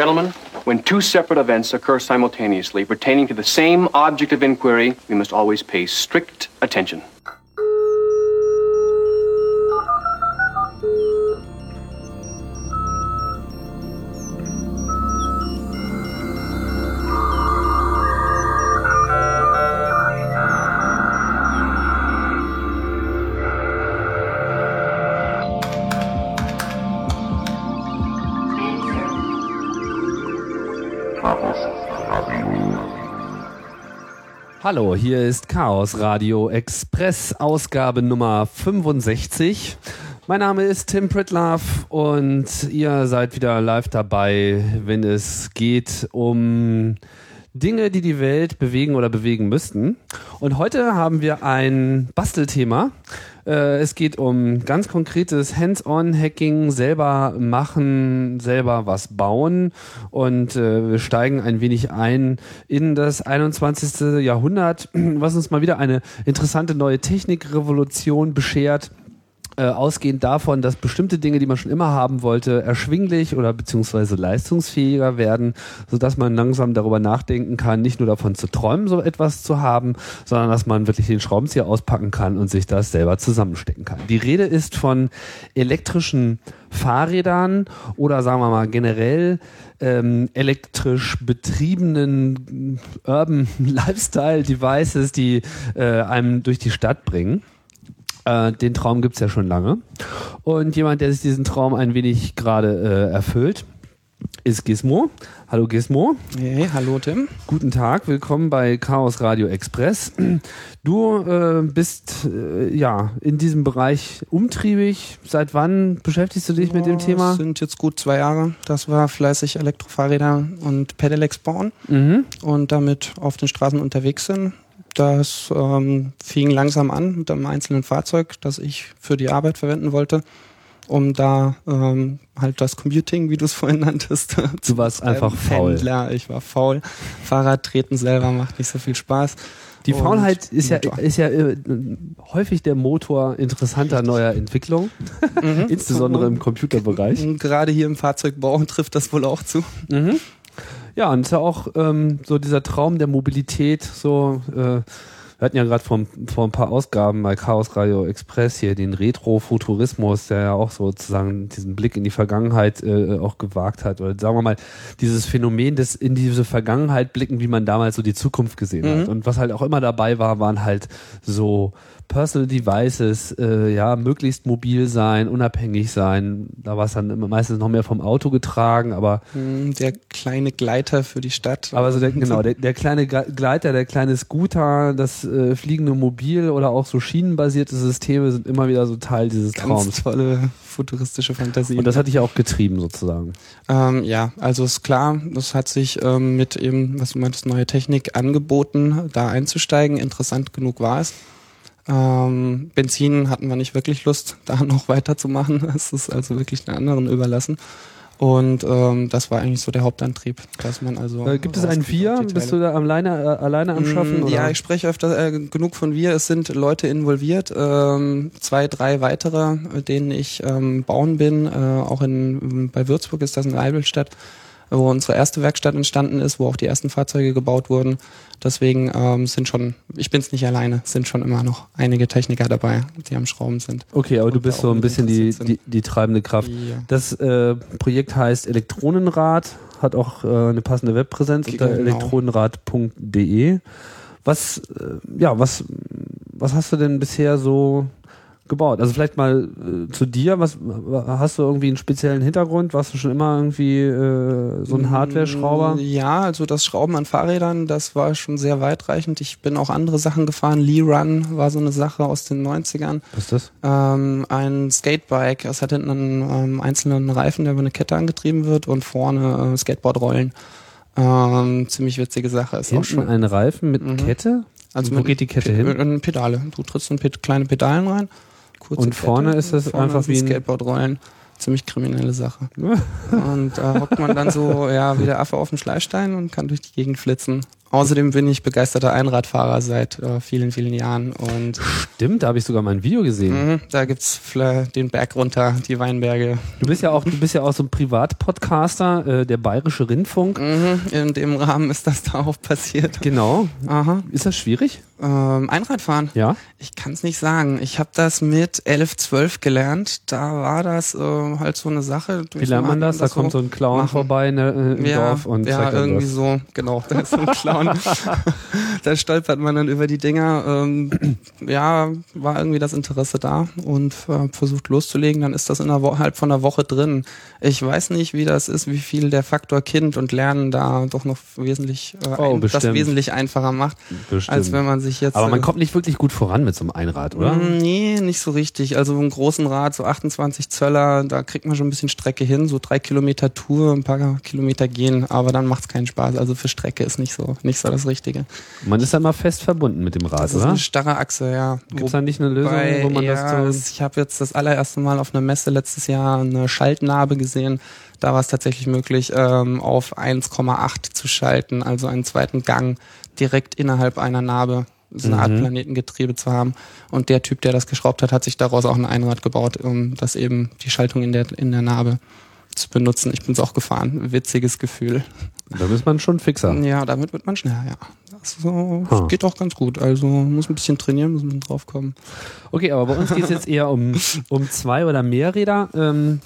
Gentlemen, when two separate events occur simultaneously pertaining to the same object of inquiry, we must always pay strict attention. Hallo, hier ist Chaos Radio Express, Ausgabe Nummer 65. Mein Name ist Tim Pritlove und ihr seid wieder live dabei, wenn es geht um Dinge, die die Welt bewegen oder bewegen müssten. Und heute haben wir ein Bastelthema. Äh, es geht um ganz konkretes Hands-on-Hacking, selber machen, selber was bauen. Und äh, wir steigen ein wenig ein in das 21. Jahrhundert, was uns mal wieder eine interessante neue Technikrevolution beschert äh, ausgehend davon, dass bestimmte Dinge, die man schon immer haben wollte, erschwinglich oder beziehungsweise leistungsfähiger werden, sodass man langsam darüber nachdenken kann, nicht nur davon zu träumen, so etwas zu haben, sondern dass man wirklich den Schraubenzieher auspacken kann und sich das selber zusammenstecken kann. Die Rede ist von elektrischen Fahrrädern oder sagen wir mal generell ähm, elektrisch betriebenen Urban Lifestyle Devices, die äh, einem durch die Stadt bringen. Äh, den Traum gibt's ja schon lange. Und jemand, der sich diesen Traum ein wenig gerade äh, erfüllt, ist Gizmo. Hallo Gizmo. Hey, hallo Tim. Guten Tag, willkommen bei Chaos Radio Express. Du äh, bist äh, ja in diesem Bereich umtriebig. Seit wann beschäftigst du dich oh, mit dem Thema? Das sind jetzt gut zwei Jahre. Das war fleißig Elektrofahrräder und Pedelecs bauen mhm. und damit auf den Straßen unterwegs sind. Das ähm, fing langsam an mit einem einzelnen Fahrzeug, das ich für die Arbeit verwenden wollte, um da ähm, halt das Commuting, wie du es vorhin nanntest. Du warst einfach faul. Händler. Ich war faul. Fahrrad treten selber macht nicht so viel Spaß. Die Faulheit ist ja, ist ja äh, häufig der Motor interessanter neuer Entwicklung, mhm. insbesondere im Computerbereich. Gerade hier im Fahrzeugbau trifft das wohl auch zu. Mhm. Ja, und es ist ja auch ähm, so dieser Traum der Mobilität, so äh, wir hatten ja gerade vor, vor ein paar Ausgaben bei Chaos Radio Express hier den Retro-Futurismus, der ja auch sozusagen diesen Blick in die Vergangenheit äh, auch gewagt hat. Oder sagen wir mal, dieses Phänomen des in diese Vergangenheit blicken, wie man damals so die Zukunft gesehen mhm. hat. Und was halt auch immer dabei war, waren halt so Personal Devices, äh, ja, möglichst mobil sein, unabhängig sein. Da war es dann meistens noch mehr vom Auto getragen, aber hm, der kleine Gleiter für die Stadt. Aber so der, genau, der, der kleine Gleiter, der kleine Scooter, das äh, fliegende Mobil oder auch so schienenbasierte Systeme sind immer wieder so Teil dieses Ganz Traums. Tolle futuristische Fantasie. Und das hatte ich auch getrieben sozusagen. Ähm, ja, also ist klar, das hat sich ähm, mit eben, was du meintest, neue Technik angeboten, da einzusteigen. Interessant genug war es. Ähm, Benzin hatten wir nicht wirklich Lust, da noch weiterzumachen. Es ist also wirklich den anderen überlassen. Und ähm, das war eigentlich so der Hauptantrieb, dass man also. Äh, gibt es ein Wir? Bist du da alleine, äh, alleine am Schaffen? Mm, ja, ich spreche öfter äh, genug von wir. Es sind Leute involviert, ähm, zwei, drei weitere, mit denen ich ähm, bauen bin. Äh, auch in bei Würzburg ist das in Eibelstadt wo unsere erste Werkstatt entstanden ist, wo auch die ersten Fahrzeuge gebaut wurden. Deswegen ähm, sind schon, ich bin es nicht alleine, sind schon immer noch einige Techniker dabei, die am Schrauben sind. Okay, aber du bist so ein bisschen die, die, die, treibende Kraft. Ja. Das äh, Projekt heißt Elektronenrad, hat auch äh, eine passende Webpräsenz unter genau. elektronenrad.de. Was, äh, ja, was, was hast du denn bisher so gebaut? Also vielleicht mal äh, zu dir, was hast du irgendwie einen speziellen Hintergrund? Warst du schon immer irgendwie äh, so ein mm, Hardware-Schrauber? Ja, also das Schrauben an Fahrrädern, das war schon sehr weitreichend. Ich bin auch andere Sachen gefahren. Lee Run war so eine Sache aus den 90ern. Was ist das? Ähm, ein Skatebike, es hat hinten einen ähm, einzelnen Reifen, der über eine Kette angetrieben wird und vorne äh, Skateboardrollen. Ähm, ziemlich witzige Sache. Ist hinten auch schon ein Reifen mit mhm. Kette? Also Wo mit geht die Kette P hin? Pedale. Du trittst in kleine Pedalen rein kurze Und vorne Kette. ist es einfach wie ein Skateboardrollen. Ziemlich kriminelle Sache. und da hockt man dann so, ja, wie der Affe auf dem Schleifstein und kann durch die Gegend flitzen Außerdem bin ich begeisterter Einradfahrer seit äh, vielen, vielen Jahren und Stimmt, da habe ich sogar mal ein Video gesehen. mh, da gibt's fla- den Berg runter, die Weinberge. Du bist ja auch, du bist ja auch so ein Privatpodcaster, äh, der Bayerische Rundfunk. Mhm, in dem Rahmen ist das da auch passiert. Genau. Aha. Ist das schwierig? Ähm, Einradfahren. Ja. Ich kann es nicht sagen. Ich habe das mit 11, 12 gelernt. Da war das äh, halt so eine Sache. Wie lernt man das? Da kommt so ein Clown machen. vorbei der, äh, im ja, Dorf und ja, zeigt irgendwie das. so, genau, da ist so ein Clown. da stolpert man dann über die Dinger. Ähm, ja, war irgendwie das Interesse da und äh, versucht loszulegen. Dann ist das in einer Woche, halt von einer Woche drin. Ich weiß nicht, wie das ist, wie viel der Faktor Kind und Lernen da doch noch wesentlich, äh, Oh, ein, das wesentlich einfacher macht, Bestimmt. als wenn man sich jetzt. Aber man äh, kommt nicht wirklich gut voran mit so einem Einrad, oder? Mm, Nee, nicht so richtig. Also einen großen Rad, so 28 Zöller, da kriegt man schon ein bisschen Strecke hin, so drei Kilometer Tour, ein paar Kilometer gehen, aber dann macht's keinen Spaß. Also für Strecke ist nicht so, nicht so das Richtige. Man ist ja immer fest verbunden mit dem Rad, Das ist oder? eine starre Achse, ja. Gibt es da nicht eine Lösung, Wobei, wo man ja, das so... Ich habe jetzt das allererste Mal auf einer Messe letztes Jahr eine Schaltnarbe gesehen. Da war es tatsächlich möglich, ähm, auf 1,8 zu schalten, also einen zweiten Gang direkt innerhalb einer Narbe. So eine Art Mhm. Planetengetriebe zu haben. Und der Typ, der das geschraubt hat, hat sich daraus auch ein Einrad gebaut, um das eben die Schaltung in der, in der Narbe zu benutzen. Ich bin's auch gefahren. Witziges Gefühl. Da ist man schon fixer. Ja, damit wird man schneller, ja. Das so, Ha. geht auch ganz gut. Also muss ein bisschen trainieren, muss bisschen draufkommen. Okay, aber bei uns geht es jetzt eher um, um zwei oder mehr Räder. Ähm,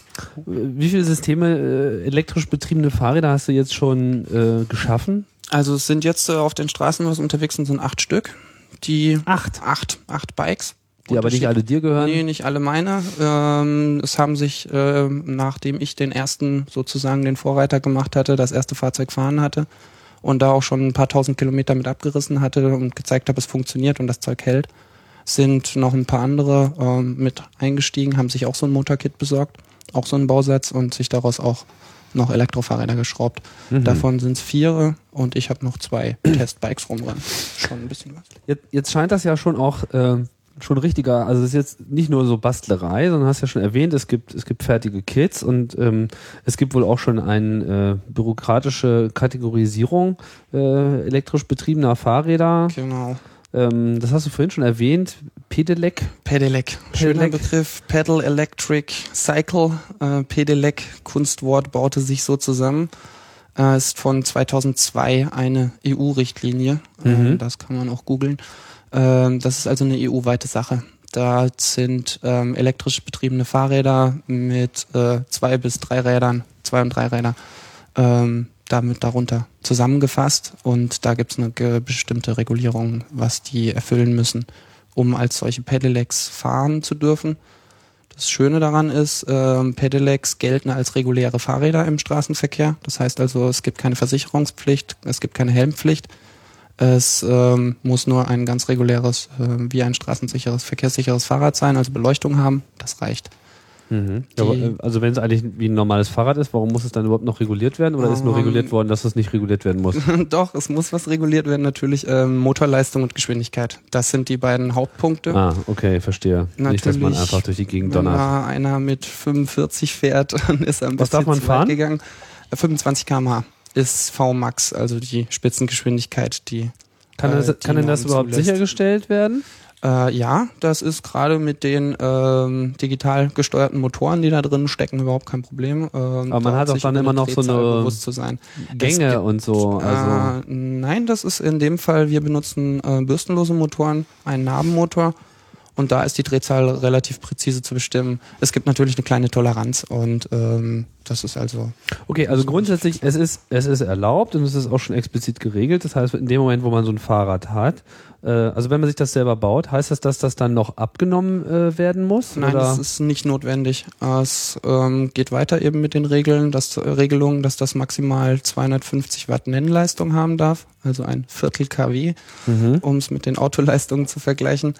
wie viele Systeme äh, elektrisch betriebene Fahrräder hast du jetzt schon äh, geschaffen? Also es sind jetzt äh, auf den Straßen, was unterwegs sind, sind acht Stück. Die Acht. acht, acht Bikes. Die aber nicht alle dir gehören? Nee, nicht alle meine. Ähm, es haben sich, ähm, nachdem ich den ersten, sozusagen den Vorreiter gemacht hatte, das erste Fahrzeug fahren hatte und da auch schon ein paar tausend Kilometer mit abgerissen hatte und gezeigt habe, es funktioniert und das Zeug hält, sind noch ein paar andere ähm, mit eingestiegen, haben sich auch so ein Motorkit besorgt, auch so einen Bausatz und sich daraus auch noch Elektrofahrräder geschraubt. Mhm. Davon sind es vier und ich habe noch zwei Testbikes rumrennen. Schon ein bisschen was. Jetzt, jetzt scheint das ja schon auch äh, schon richtiger, also es ist jetzt nicht nur so Bastlerei, sondern hast ja schon erwähnt, es gibt, es gibt fertige Kits und ähm, es gibt wohl auch schon eine äh, bürokratische Kategorisierung äh, elektrisch betriebener Fahrräder. Genau. Ähm, das hast du vorhin schon erwähnt. Pedelec. Pedelec. Schöner. Begriff. Pedal Electric Cycle. Äh, Pedelec, Kunstwort, baute sich so zusammen. Äh, ist von 2002 eine EU-Richtlinie. Mhm. Ähm, das kann man auch googeln. Ähm, das ist also eine EU-weite Sache. Da sind ähm, elektrisch betriebene Fahrräder mit äh, zwei bis drei Rädern, zwei und drei Räder, ähm, damit darunter zusammengefasst. Und da gibt es eine bestimmte Regulierung, was die erfüllen müssen, um als solche Pedelecs fahren zu dürfen. Das Schöne daran ist, ähm, Pedelecs gelten als reguläre Fahrräder im Straßenverkehr. Das heißt also, es gibt keine Versicherungspflicht, es gibt keine Helmpflicht. Es ähm, muss nur ein ganz reguläres, äh, wie ein straßensicheres, verkehrssicheres Fahrrad sein, also Beleuchtung haben. Das reicht. Mhm. Ja, äh, also wenn es eigentlich wie ein normales Fahrrad ist, warum muss es dann überhaupt noch reguliert werden? Oder ist nur Ähm, reguliert worden, dass es nicht reguliert werden muss? Doch, es muss was reguliert werden, natürlich ähm, Motorleistung und Geschwindigkeit. Das sind die beiden Hauptpunkte. Ah, okay, verstehe. nicht, dass man Natürlich, einfach durch die Gegend Wenn donnert. da einer mit 45 fährt, dann ist er ein Was bisschen darf man zu fahren? gegangen. Äh, 25 km/h ist Vmax, also die Spitzengeschwindigkeit, die Kann, äh, das, die kann denn das überhaupt zulässt. sichergestellt werden? Äh, ja, das ist gerade mit den ähm, digital gesteuerten Motoren, die da drin stecken, überhaupt kein Problem. Ähm, Aber man hat auch sich dann immer noch so Drehzahl eine bewusst zu sein. Gänge gibt- und so. Also, äh, nein, das ist in dem Fall, wir benutzen äh, bürstenlose Motoren, einen Narbenmotor und da ist die Drehzahl relativ präzise zu bestimmen. Es gibt natürlich eine kleine Toleranz und ähm, das ist also okay, also grundsätzlich, es ist, es ist erlaubt und es ist auch schon explizit geregelt. Das heißt, in dem Moment, wo man so ein Fahrrad hat, also wenn man sich das selber baut, heißt das, dass das dann noch abgenommen äh, werden muss? Nein, oder? das ist nicht notwendig. Es ähm, geht weiter eben mit den Regeln, dass, äh, Regelungen, dass das maximal 250 Watt Nennleistung haben darf, also ein Viertel kW, mhm. um es mit den Autoleistungen zu vergleichen.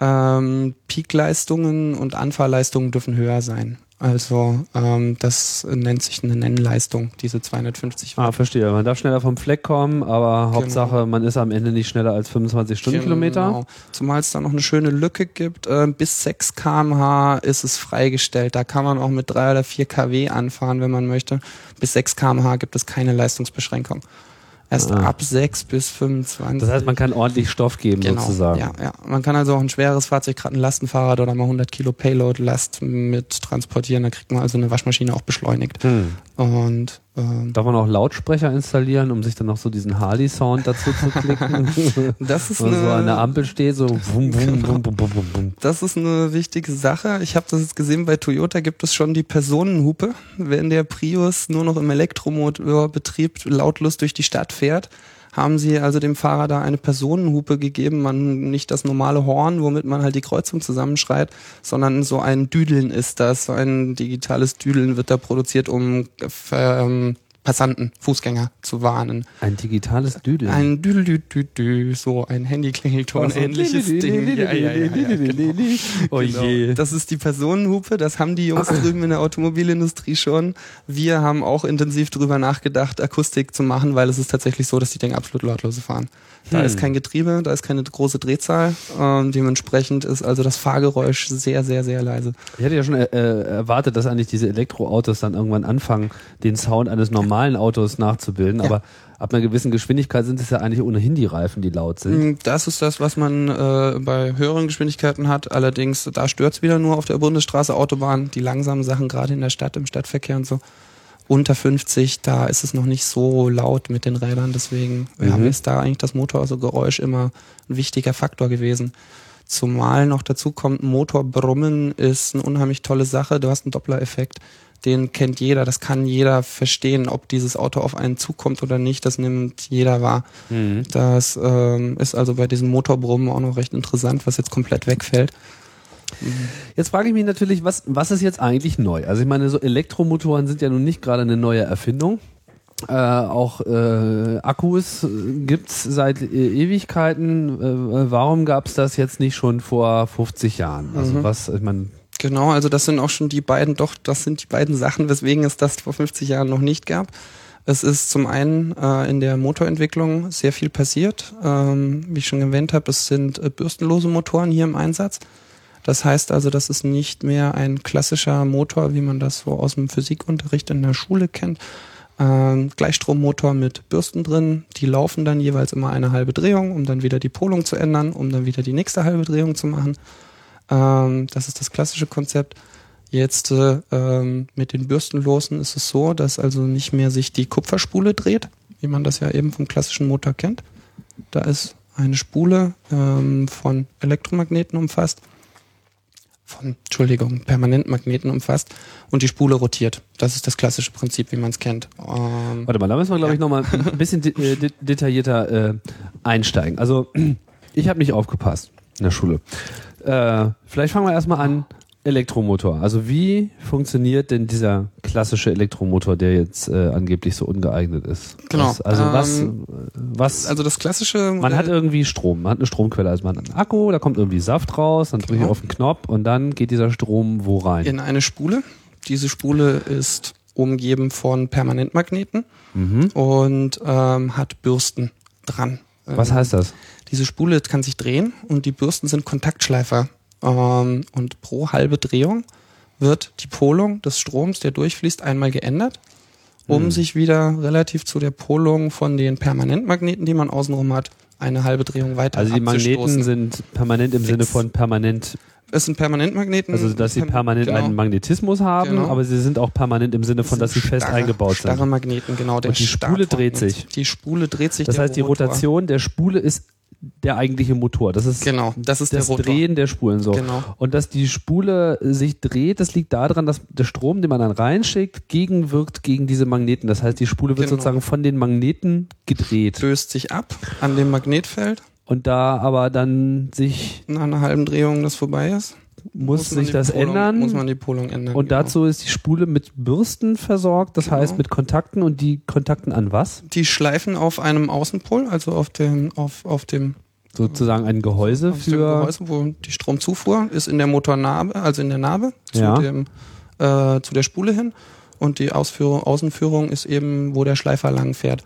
Ähm, Peakleistungen und Anfahrleistungen dürfen höher sein. Also ähm, das nennt sich eine Nennleistung, diese 250 Watt. Ah, verstehe. Man darf schneller vom Fleck kommen, aber Hauptsache, man ist am Ende nicht schneller als 25 Stundenkilometer. Genau. Zumal es da noch eine schöne Lücke gibt. Äh, bis 6 kmh ist es freigestellt. Da kann man auch mit 3 oder 4 kW anfahren, wenn man möchte. Bis 6 kmh gibt es keine Leistungsbeschränkung. Erst Ah. ab 6 bis 25. Das heißt, man kann ordentlich Stoff geben Genau, sozusagen. ja, ja. Man kann also auch ein schweres Fahrzeug, gerade ein Lastenfahrrad oder mal 100 Kilo Payload-Last mit transportieren. Da kriegt man also eine Waschmaschine auch beschleunigt. Hm. Und ähm, Darf man auch Lautsprecher installieren, um sich dann noch so diesen Harley-Sound dazu zu klicken? das ist man so an der eine, Ampel steht, so wum, wum, wum. das ist eine wichtige Sache. Ich habe das jetzt gesehen, bei Toyota gibt es schon die Personenhupe. Wenn der Prius nur noch im Elektromotorbetrieb lautlos durch die Stadt fährt, haben sie also dem Fahrer da eine Personenhupe gegeben, man nicht das normale Horn, womit man halt die Kreuzung zusammenschreit, sondern so ein Düdeln ist das, so ein digitales Düdeln wird da produziert, um ähm, Passanten, Fußgänger zu warnen. Ein digitales Düdel. Ein Düdel, Düdel, Düdel, so ein Handyklingelton, Also, ähnliches Ding. Ja, ja, ja, ja, genau. Oh je. Das ist die Personenhupe, das haben die Jungs drüben in der Automobilindustrie schon. Wir haben auch intensiv drüber nachgedacht, Akustik zu machen, weil es ist tatsächlich so, dass die Dinge absolut lautlos fahren. Da Hm. ist kein Getriebe, da ist keine große Drehzahl. Ähm, dementsprechend ist also das Fahrgeräusch sehr, sehr, sehr leise. Ich hätte ja schon äh, erwartet, dass eigentlich diese Elektroautos dann irgendwann anfangen, den Sound eines normalen Autos nachzubilden. Ja. Aber ab einer gewissen Geschwindigkeit sind es ja eigentlich ohnehin die Reifen, die laut sind. Mm, Das ist das, was man äh, bei höheren Geschwindigkeiten hat. Allerdings, da stört's wieder nur auf der Bundesstraße, Autobahn, die langsamen Sachen, gerade in der Stadt, im Stadtverkehr und so. Unter 50, da ist es noch nicht so laut mit den Rädern, deswegen ja, Mhm. ist da eigentlich das Motorgeräusch immer ein wichtiger Faktor gewesen. Zumal noch dazu kommt, Motorbrummen ist eine unheimlich tolle Sache. Du hast einen Doppler-Effekt, den kennt jeder, das kann jeder verstehen, ob dieses Auto auf einen zukommt oder nicht, das nimmt jeder wahr. Mhm. Das ähm, ist also bei diesem Motorbrummen auch noch recht interessant, was jetzt komplett wegfällt. Jetzt frage ich mich natürlich, was, was ist jetzt eigentlich neu? Also ich meine, so Elektromotoren sind ja nun nicht gerade eine neue Erfindung. Äh, auch äh, Akkus äh, gibt's seit äh, Ewigkeiten. Äh, warum gab's das jetzt nicht schon vor 50 Jahren? Also Mhm. was, ich meine, Genau, also das sind auch schon die beiden, doch, das sind die beiden Sachen, weswegen es das vor 50 Jahren noch nicht gab. Es ist zum einen äh, in der Motorentwicklung sehr viel passiert. Ähm, wie ich schon erwähnt habe, es sind äh, bürstenlose Motoren hier im Einsatz. Das heißt also, das ist nicht mehr ein klassischer Motor, wie man das so aus dem Physikunterricht in der Schule kennt. Ähm, Gleichstrommotor mit Bürsten drin, die laufen dann jeweils immer eine halbe Drehung, um dann wieder die Polung zu ändern, um dann wieder die nächste halbe Drehung zu machen. Ähm, das ist das klassische Konzept. Jetzt äh, ähm, mit den Bürstenlosen ist es so, dass also nicht mehr sich die Kupferspule dreht, wie man das ja eben vom klassischen Motor kennt. Da ist eine Spule ähm, von Elektromagneten umfasst, von, Entschuldigung, Permanentmagneten umfasst und die Spule rotiert. Das ist das klassische Prinzip, wie man es kennt. Ähm, Warte mal, da müssen wir, glaube ich, nochmal ein bisschen de äh, de detaillierter äh, einsteigen. Also, ich habe nicht aufgepasst in der Schule. Äh, vielleicht fangen wir erstmal an. Elektromotor. Also wie funktioniert denn dieser klassische Elektromotor, der jetzt äh, angeblich so ungeeignet ist? Genau, Was, also was, ähm, was? also das klassische man Modell- hat irgendwie Strom, man hat eine Stromquelle, also man hat einen Akku, da kommt irgendwie Saft raus, dann drücke ich Genau. auf den Knopf und dann geht dieser Strom wo rein? in eine Spule. Diese Spule ist umgeben von Permanentmagneten Mhm. und ähm, hat Bürsten dran. Was Ähm, heißt das? Diese Spule kann sich drehen und die Bürsten sind Kontaktschleifer. Ähm, und pro halbe Drehung wird die Polung des Stroms, der durchfließt, einmal geändert, um Hm. sich wieder relativ zu der Polung von den Permanentmagneten, die man außenrum hat, eine halbe Drehung weiter Also die Magneten sind permanent im Fix. Sinne von permanent Es sind Permanentmagneten. Also, dass sie Perm- permanent genau. einen Magnetismus haben, Genau. aber sie sind auch permanent im Sinne von, dass sie fest starre- eingebaut Starre sind. Magneten, genau. Und die Spule dreht sich. Die Spule dreht sich. Das heißt, die. Rotation der Spule ist der eigentliche Motor. Das ist Genau, das ist das. Drehen der Spulen so. Genau. Und dass die Spule sich dreht, das liegt daran, dass der Strom, den man dann reinschickt, gegenwirkt gegen diese Magneten. Das heißt, die Spule wird Genau. sozusagen von den Magneten gedreht. Löst sich ab an dem Magnetfeld. Und da aber dann sich Nach einer halben Drehung das vorbei ist, muss, man sich das Polung, ändern. Muss man die Polung ändern. und genau. dazu ist die Spule mit Bürsten versorgt, das Genau. heißt mit Kontakten und die Kontakten an was? Die schleifen auf einem Außenpol, also auf dem, auf, auf dem, Sozusagen ein Gehäuse auf dem für Gehäuse, wo die Stromzufuhr ist in der Motornarbe, also in der Narbe zu, Ja. dem, äh, zu der Spule hin. Und die Ausführung, Außenführung ist eben, wo der Schleifer lang fährt.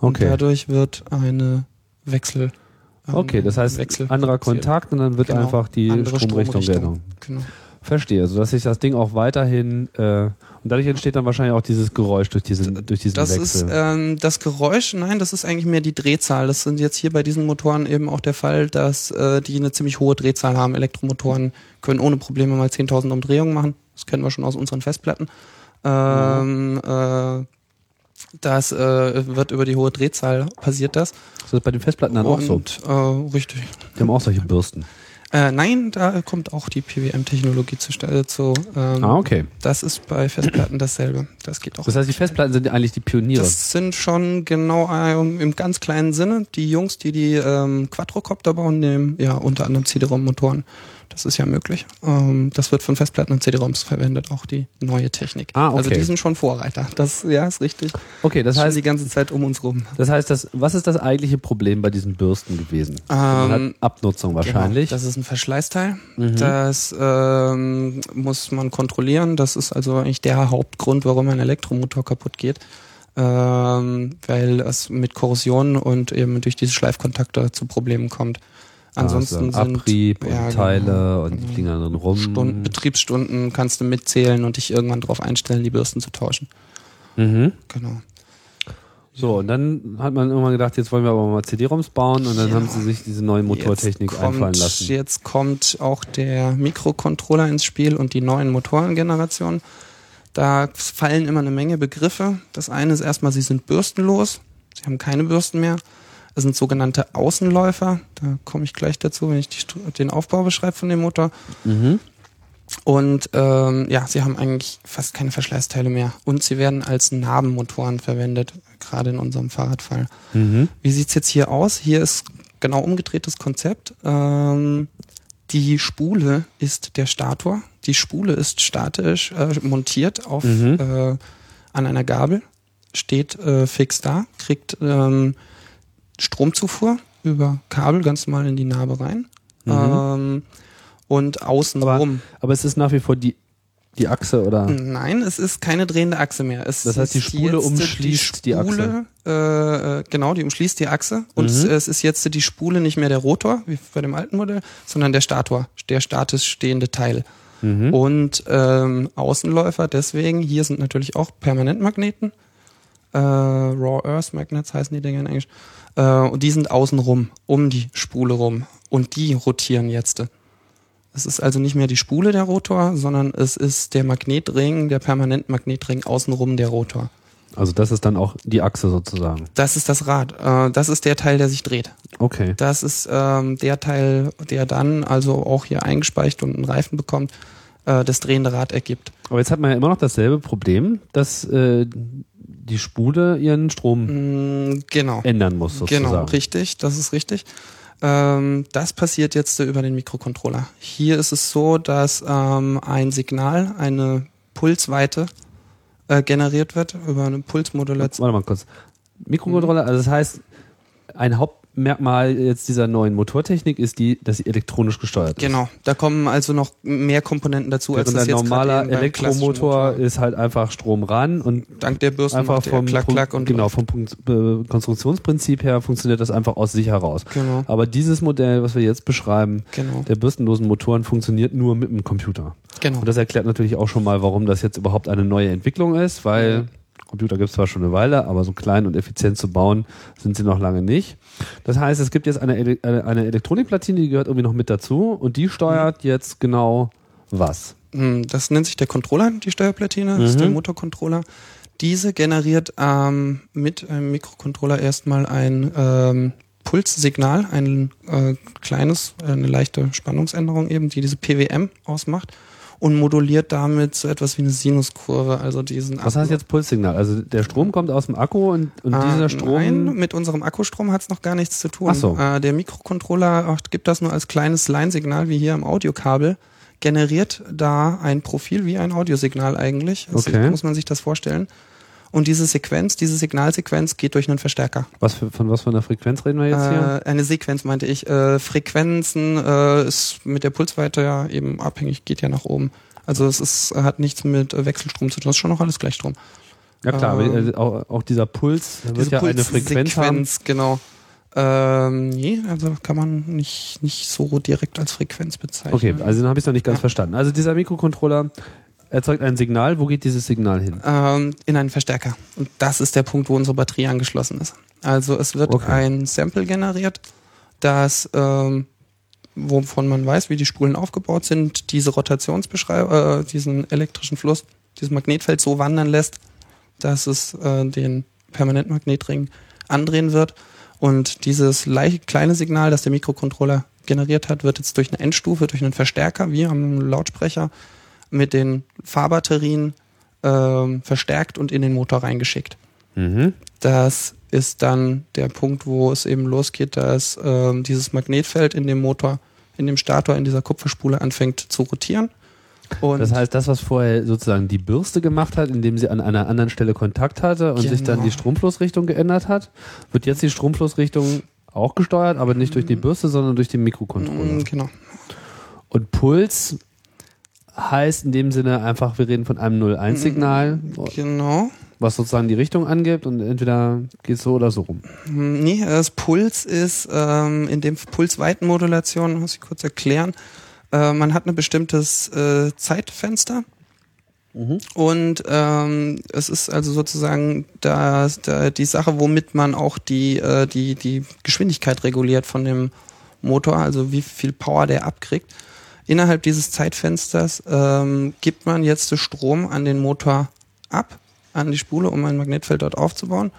Und Okay. dadurch wird eine Wechsel. Ähm, Okay, das heißt Wechsel anderer. Kontakt und dann wird Genau. einfach die Stromrichtung Stromrichtung. Genau. Verstehe, sodass sich das Ding auch weiterhin äh, und dadurch entsteht dann wahrscheinlich auch dieses Geräusch durch diesen durch diesen Das Wechsel. ist ähm, das Geräusch, nein, das ist eigentlich mehr die Drehzahl. Das sind jetzt hier bei diesen Motoren eben auch der Fall, dass äh, die eine ziemlich hohe Drehzahl haben. Elektromotoren können ohne Probleme mal 10.000 Umdrehungen machen. Das kennen wir schon aus unseren Festplatten. Ähm, äh, das äh, wird über die hohe Drehzahl passiert das. das ist bei den Festplatten dann auch so. Äh, richtig. Die haben auch solche Bürsten. Äh, nein, da kommt auch die PWM-Technologie zu, äh, zu ähm, Ah, okay. Das ist bei Festplatten dasselbe. Das geht auch. Das heißt, die Festplatten sind eigentlich die Pioniere. Das sind schon genau ähm, im ganz kleinen Sinne die Jungs, die die ähm, Quadrocopter bauen, nehmen ja unter anderem CD-ROM-Motoren. Das ist ja möglich. Ähm, das wird von Festplatten und CD-ROMs verwendet, auch die neue Technik. Ah, okay. Also die sind schon Vorreiter. Das ja ist richtig. okay, das Das heißt die ganze Zeit um uns rum. das heißt, das, was ist das eigentliche Problem bei diesen Bürsten gewesen? Hat Ähm, Abnutzung wahrscheinlich. Genau, das ist ein Verschleißteil. Mhm. Das ähm, muss man kontrollieren. Das ist also eigentlich der Hauptgrund, warum ein Elektromotor kaputt geht. Ähm, weil es mit Korrosion und eben durch diese Schleifkontakte zu Problemen kommt. Ansonsten also sind Abrieb und ja, Teile genau, und die genau. fliegen dann drin rum. Stunden, Betriebsstunden kannst du mitzählen und dich irgendwann darauf einstellen, die Bürsten zu tauschen. Mhm. Genau. So, und dann hat man irgendwann gedacht, jetzt wollen wir aber mal CD-ROMs bauen und dann Ja. haben sie sich diese neue Motortechnik kommt- einfallen lassen. Jetzt kommt auch der Mikrocontroller ins Spiel und die neuen Motorengenerationen. Da fallen immer eine Menge Begriffe. Das eine ist erstmal, sie sind bürstenlos. Sie haben keine Bürsten mehr. Es sind sogenannte Außenläufer. Da komme ich gleich dazu, wenn ich die, den Aufbau beschreibe von dem Motor. Mhm. Und ähm, ja, sie haben eigentlich fast keine Verschleißteile mehr. Und sie werden als Nabenmotoren verwendet, gerade in unserem Fahrradfall. Mhm. Wie sieht's jetzt hier aus? Hier ist genau umgedrehtes Konzept. Ähm, die Spule ist der Stator. Die Spule ist statisch äh, montiert auf Mhm. äh, an einer Gabel, steht äh, fix da, kriegt ähm, Stromzufuhr über Kabel ganz normal in die Narbe rein. Mhm. Ähm, und außenrum. Aber es ist nach wie vor die, die Achse oder? Nein, es ist keine drehende Achse mehr. Es Das heißt, die Spule umschließt die Achse. Äh, äh, genau, die umschließt die Achse. Und Mhm. es ist jetzt die Spule nicht mehr der Rotor, wie bei dem alten Modell, sondern der Stator, der statisch stehende Teil. Mhm. Und ähm, Außenläufer, deswegen, hier sind natürlich auch Permanentmagneten. Äh, Raw Earth Magnets heißen die Dinger in Englisch. Äh, und die sind außenrum, um die Spule rum. Und die rotieren jetzt. Es ist also nicht mehr die Spule der Rotor, sondern es ist der Magnetring, der Permanentmagnetring außenrum der Rotor. Also das ist dann auch die Achse sozusagen. Das ist das Rad. Äh, das ist der Teil, der sich dreht. Okay. Das ist ähm, der Teil, der dann also auch hier eingespeicht und einen Reifen bekommt, äh, das drehende Rad ergibt. Aber jetzt hat man ja immer noch dasselbe Problem, dass die Spule ihren Strom Mm, genau. ändern muss sozusagen. Genau, richtig, das ist richtig. Ähm, das passiert jetzt über den Mikrocontroller. Hier ist es so, dass ähm, ein Signal, eine Pulsweite äh, generiert wird über eine Pulsmodulation. Warte mal kurz. Mikrocontroller, also das heißt, ein Hauptmerkmal jetzt dieser neuen Motortechnik ist die, dass sie elektronisch gesteuert ist. Genau, da kommen also noch mehr Komponenten dazu, als Während das ein jetzt normaler Elektromotor Motor. ist halt einfach Strom ran und Dank der Bürsten einfach vom, Klack, Klack und genau, vom Punkt, äh, Konstruktionsprinzip her funktioniert das einfach aus sich heraus. Genau, Aber dieses Modell, was wir jetzt beschreiben, genau, der bürstenlosen Motoren funktioniert nur mit dem Computer. genau. Und das erklärt natürlich auch schon mal, warum das jetzt überhaupt eine neue Entwicklung ist, weil Mhm. Computer gibt es zwar schon eine Weile, aber so klein und effizient zu bauen sind sie noch lange nicht. Das heißt, es gibt jetzt eine, Ele eine Elektronikplatine, die gehört irgendwie noch mit dazu und die steuert Mhm. jetzt genau was. Hm, Das nennt sich der Controller, die Steuerplatine, das ist Mhm. der Motorcontroller. Diese generiert ähm, mit einem Mikrocontroller erstmal ein ähm, Pulssignal, ein äh, kleines, äh, eine leichte Spannungsänderung eben, die diese PWM ausmacht und moduliert damit so etwas wie eine Sinuskurve, also diesen Was heißt jetzt Pulssignal? Also der Strom kommt aus dem Akku und, und dieser äh, Strom. Nein, mit unserem Akkustrom hat es noch gar nichts zu tun. Ach so. Äh, der Mikrocontroller gibt das nur als kleines Line-Signal wie hier am Audiokabel, generiert da ein Profil wie ein Audiosignal eigentlich. Also Okay. muss man sich das vorstellen. Und diese Sequenz, diese Signalsequenz geht durch einen Verstärker. Was für, von was für einer Frequenz reden wir jetzt hier? Äh, eine Sequenz meinte ich. Äh, Frequenzen äh, ist mit der Pulsweite ja eben abhängig, geht ja nach oben. Also es ist, hat nichts mit Wechselstrom zu tun. Das ist schon noch alles Gleichstrom. Ja klar, ähm, aber äh, auch, auch dieser Puls wird ja eine Frequenz haben. Pulssequenz, genau. Ähm, nee, also kann man nicht, nicht so direkt als Frequenz bezeichnen. Okay, also dann habe ich es noch nicht ganz Ja. verstanden. Also dieser Mikrocontroller erzeugt ein Signal. Wo geht dieses Signal hin? ähm, in einen Verstärker. Und das ist der Punkt, wo unsere Batterie angeschlossen ist. Also es wird Okay. ein Sample generiert, das ähm, wovon man weiß, wie die Spulen aufgebaut sind, diese Rotationsbeschreibung, äh, diesen elektrischen Fluss, dieses Magnetfeld so wandern lässt, dass es äh, den Permanentmagnetring andrehen wird. Und dieses kleine Signal, das der Mikrocontroller generiert hat, wird jetzt durch eine Endstufe, durch einen Verstärker, wie am Lautsprecher, mit den Fahrbatterien ähm, verstärkt und in den Motor reingeschickt. Mhm. Das ist dann der Punkt, wo es eben losgeht, dass ähm, dieses Magnetfeld in dem Motor, in dem Stator, in dieser Kupferspule anfängt zu rotieren. Und Das heißt, das, was vorher sozusagen die Bürste gemacht hat, indem sie an einer anderen Stelle Kontakt hatte und sich dann Genau. die Stromflussrichtung geändert hat, wird jetzt die Stromflussrichtung auch gesteuert, aber nicht durch die Bürste, sondern durch den Mikrocontroller. Mm, genau. Und Puls heißt in dem Sinne einfach, wir reden von einem 0-1-Signal, Genau. was sozusagen die Richtung angibt und entweder geht es so oder so rum. Hm, Nee, das Puls ist ähm, in dem Pulsweitenmodulation, muss ich kurz erklären. Äh, man hat ein bestimmtes äh, Zeitfenster. Und ähm, es ist also sozusagen da, da die Sache, womit man auch die, äh, die, die Geschwindigkeit reguliert von dem Motor, also wie viel Power der abkriegt. Innerhalb dieses Zeitfensters ähm, gibt man jetzt den Strom an den Motor ab, an die Spule, um ein Magnetfeld dort aufzubauen.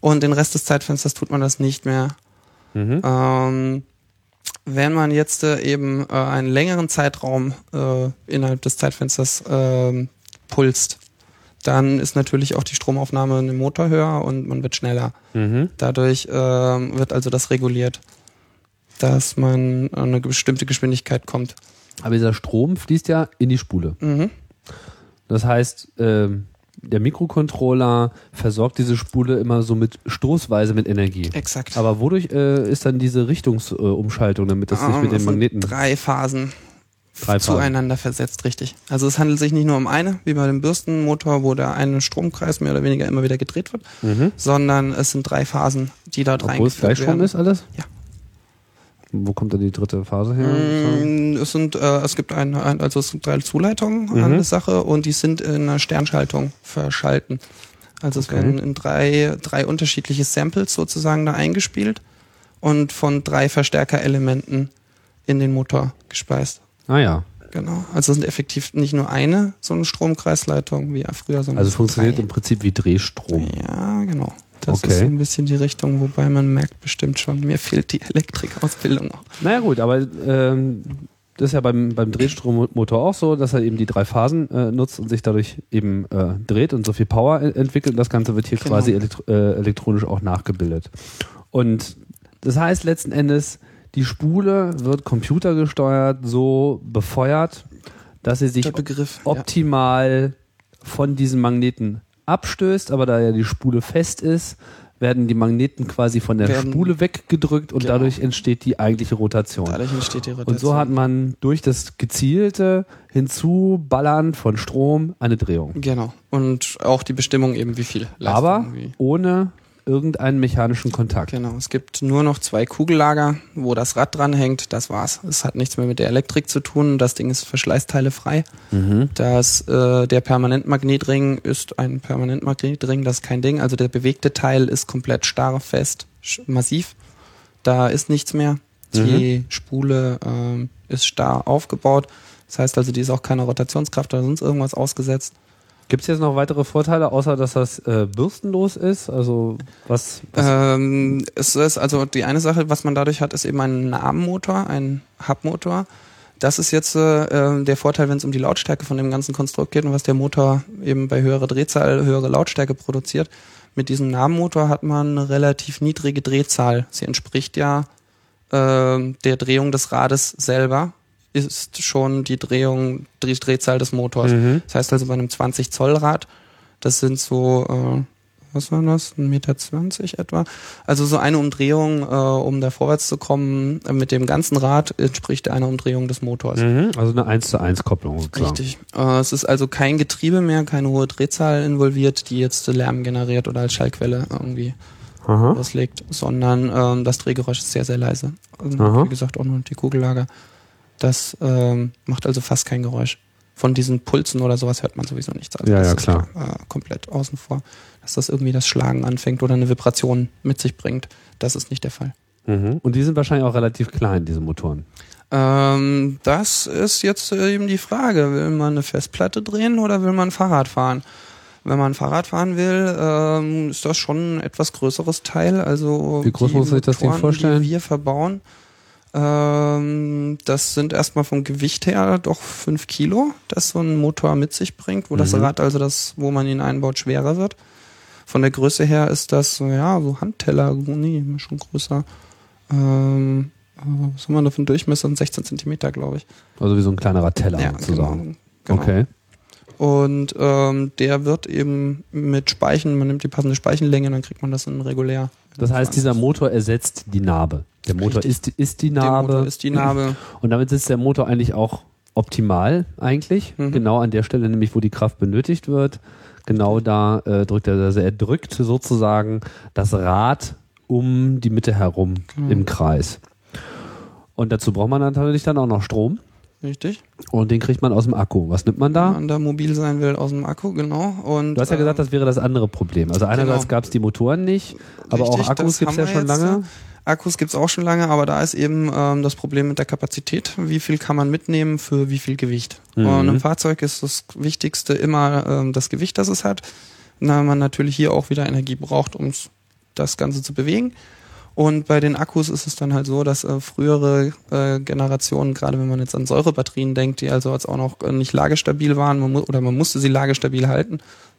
Und den Rest des Zeitfensters tut man das nicht mehr. Mhm. Ähm, wenn man jetzt äh, eben äh, einen längeren Zeitraum äh, innerhalb des Zeitfensters ähm, pulst, dann ist natürlich auch die Stromaufnahme in dem Motor höher und man wird schneller. Mhm. Dadurch ähm, wird also das reguliert, dass man an eine bestimmte Geschwindigkeit kommt. Aber dieser Strom fließt ja in die Spule. Mhm. Das heißt, ähm, der Mikrocontroller versorgt diese Spule immer so mit stoßweise mit Energie. Exakt. Aber wodurch äh, ist dann diese Richtungsumschaltung, damit das nicht Ähm, mit den es Magneten Drei Phasen Drei Phasen. zueinander versetzt, richtig. Also es handelt sich nicht nur um eine, wie bei dem Bürstenmotor, wo der eine Stromkreis mehr oder weniger immer wieder gedreht wird, Mhm. sondern es sind drei Phasen, die dort Obwohl es reingeführt Gleichstrom werden. ist alles? Ja. Wo kommt dann die dritte Phase her? Mm, Es sind, äh, es gibt ein, ein, also es sind drei Zuleitungen Mhm. an der Sache und die sind in einer Sternschaltung verschalten. Also es Okay. werden in drei, drei unterschiedliche Samples sozusagen da eingespielt und von drei Verstärkerelementen in den Motor gespeist. Ah ja. Genau. Also es sind effektiv nicht nur eine so eine Stromkreisleitung wie früher, sondern Also funktioniert drei. im Prinzip wie Drehstrom. Ja, genau. Das Okay. ist ein bisschen die Richtung, wobei man merkt bestimmt schon, mir fehlt die Elektrikausbildung noch. Naja gut, aber ähm, das ist ja beim, beim Drehstrommotor auch so, dass er eben die drei Phasen äh, nutzt und sich dadurch eben äh, dreht und so viel Power entwickelt. Und das Ganze wird hier Genau. quasi elektro äh, elektronisch auch nachgebildet. Und das heißt letzten Endes, die Spule wird computergesteuert so befeuert, dass sie sich Begriff. ja. optimal von diesen Magneten abstößt, aber da ja die Spule fest ist, werden die Magneten quasi von der Werden- Spule weggedrückt und Genau. dadurch entsteht die eigentliche Rotation. Dadurch entsteht die Rotation. Und so hat man durch das gezielte Hinzuballern von Strom eine Drehung. Genau. Und auch die Bestimmung eben, wie viel Leistung. Aber wie. ohne irgendeinen mechanischen Kontakt. Genau. Es gibt nur noch zwei Kugellager, wo das Rad dran hängt. Das war's. Es hat nichts mehr mit der Elektrik zu tun. Das Ding ist verschleißteilefrei. Mhm. Das, äh, der Permanentmagnetring ist ein Permanentmagnetring, das ist kein Ding. Also der bewegte Teil ist komplett starr, fest, massiv. Da ist nichts mehr. Die Spule ähm, ist starr aufgebaut. Das heißt also, die ist auch keine Rotationskraft oder sonst irgendwas ausgesetzt. Gibt es jetzt noch weitere Vorteile, außer dass das äh, bürstenlos ist? Also was, was Ähm, es ist also die eine Sache, was man dadurch hat, ist eben ein Namenmotor, ein Hubmotor. Das ist jetzt äh, der Vorteil, wenn es um die Lautstärke von dem ganzen Konstrukt geht und was der Motor eben bei höherer Drehzahl, höhere Lautstärke produziert. Mit diesem Namenmotor hat man eine relativ niedrige Drehzahl. Sie entspricht ja ähm, der Drehung des Rades selber, ist schon die Drehung, die Drehzahl des Motors. Mhm. Das heißt also bei einem 20 Zoll Rad, das sind so, äh, was war das, 1,20 Meter etwa. Also so eine Umdrehung, äh, um da vorwärts zu kommen, äh, mit dem ganzen Rad entspricht einer Umdrehung des Motors. Mhm. Also eine 1 zu 1 Kopplung. sozusagen. Richtig. Äh, es ist also kein Getriebe mehr, keine hohe Drehzahl involviert, die jetzt Lärm generiert oder als Schallquelle irgendwie Aha. loslegt, sondern ähm, das Drehgeräusch ist sehr, sehr leise. Aha. wie gesagt, auch nur die Kugellager. Das ähm, macht also fast kein Geräusch. Von diesen Pulsen oder sowas hört man sowieso nichts. Also Ja, das ja, ist klar. da, äh, komplett außen vor. Dass das irgendwie das Schlagen anfängt oder eine Vibration mit sich bringt. Das ist nicht der Fall. Mhm. Und die sind wahrscheinlich auch relativ klein, diese Motoren. Ähm, das ist jetzt äh, eben die Frage. Will man eine Festplatte drehen oder will man Fahrrad fahren? Wenn man Fahrrad fahren will, ähm, ist das schon ein etwas größeres Teil. Also Wie groß muss man sich das Ding vorstellen? Die wir verbauen, ähm, das sind erstmal vom Gewicht her doch fünf Kilo, das so ein Motor mit sich bringt, wo das Mhm. Rad, also das, wo man ihn einbaut, schwerer wird. Von der Größe her ist das, so, ja, so Handteller, nee, schon größer. Ähm, äh, was haben wir da für einen Durchmesser? 16 Zentimeter, glaube ich. Also wie so ein kleinerer Teller Ja, sozusagen. genau. genau. Okay. Und ähm, der wird eben mit Speichen, man nimmt die passende Speichenlänge, dann kriegt man das in regulär. Das heißt, dieser Motor ersetzt die Narbe. Der Motor ist, ist die Der Narbe. Motor ist die Narbe. Und damit sitzt der Motor eigentlich auch optimal eigentlich. Mhm. Genau an der Stelle nämlich, wo die Kraft benötigt wird. Genau da äh, drückt er, also er drückt sozusagen das Rad um die Mitte herum Mhm. im Kreis. Und dazu braucht man natürlich dann auch noch Strom. Richtig. Und den kriegt man aus dem Akku. Was nimmt man Wenn da? man da mobil sein will aus dem Akku, genau. Und, Du hast ja gesagt, ähm, das wäre das andere Problem. Also einerseits genau. gab es die Motoren nicht, aber richtig, auch Akkus gibt es ja schon lange. äh, Akkus gibt's auch schon lange, aber da ist eben ähm, das Problem mit der Kapazität. Wie viel kann man mitnehmen für wie viel Gewicht? Mhm. Und im Fahrzeug ist das Wichtigste immer ähm, das Gewicht, das es hat. Na, man natürlich hier auch wieder Energie braucht, um das Ganze zu bewegen. Und bei den Akkus ist es dann halt so, dass äh, frühere äh, Generationen, gerade wenn man jetzt an Säurebatterien denkt, die also jetzt auch noch äh, nicht lagestabil waren, man oder man musste sie lagestabil halten.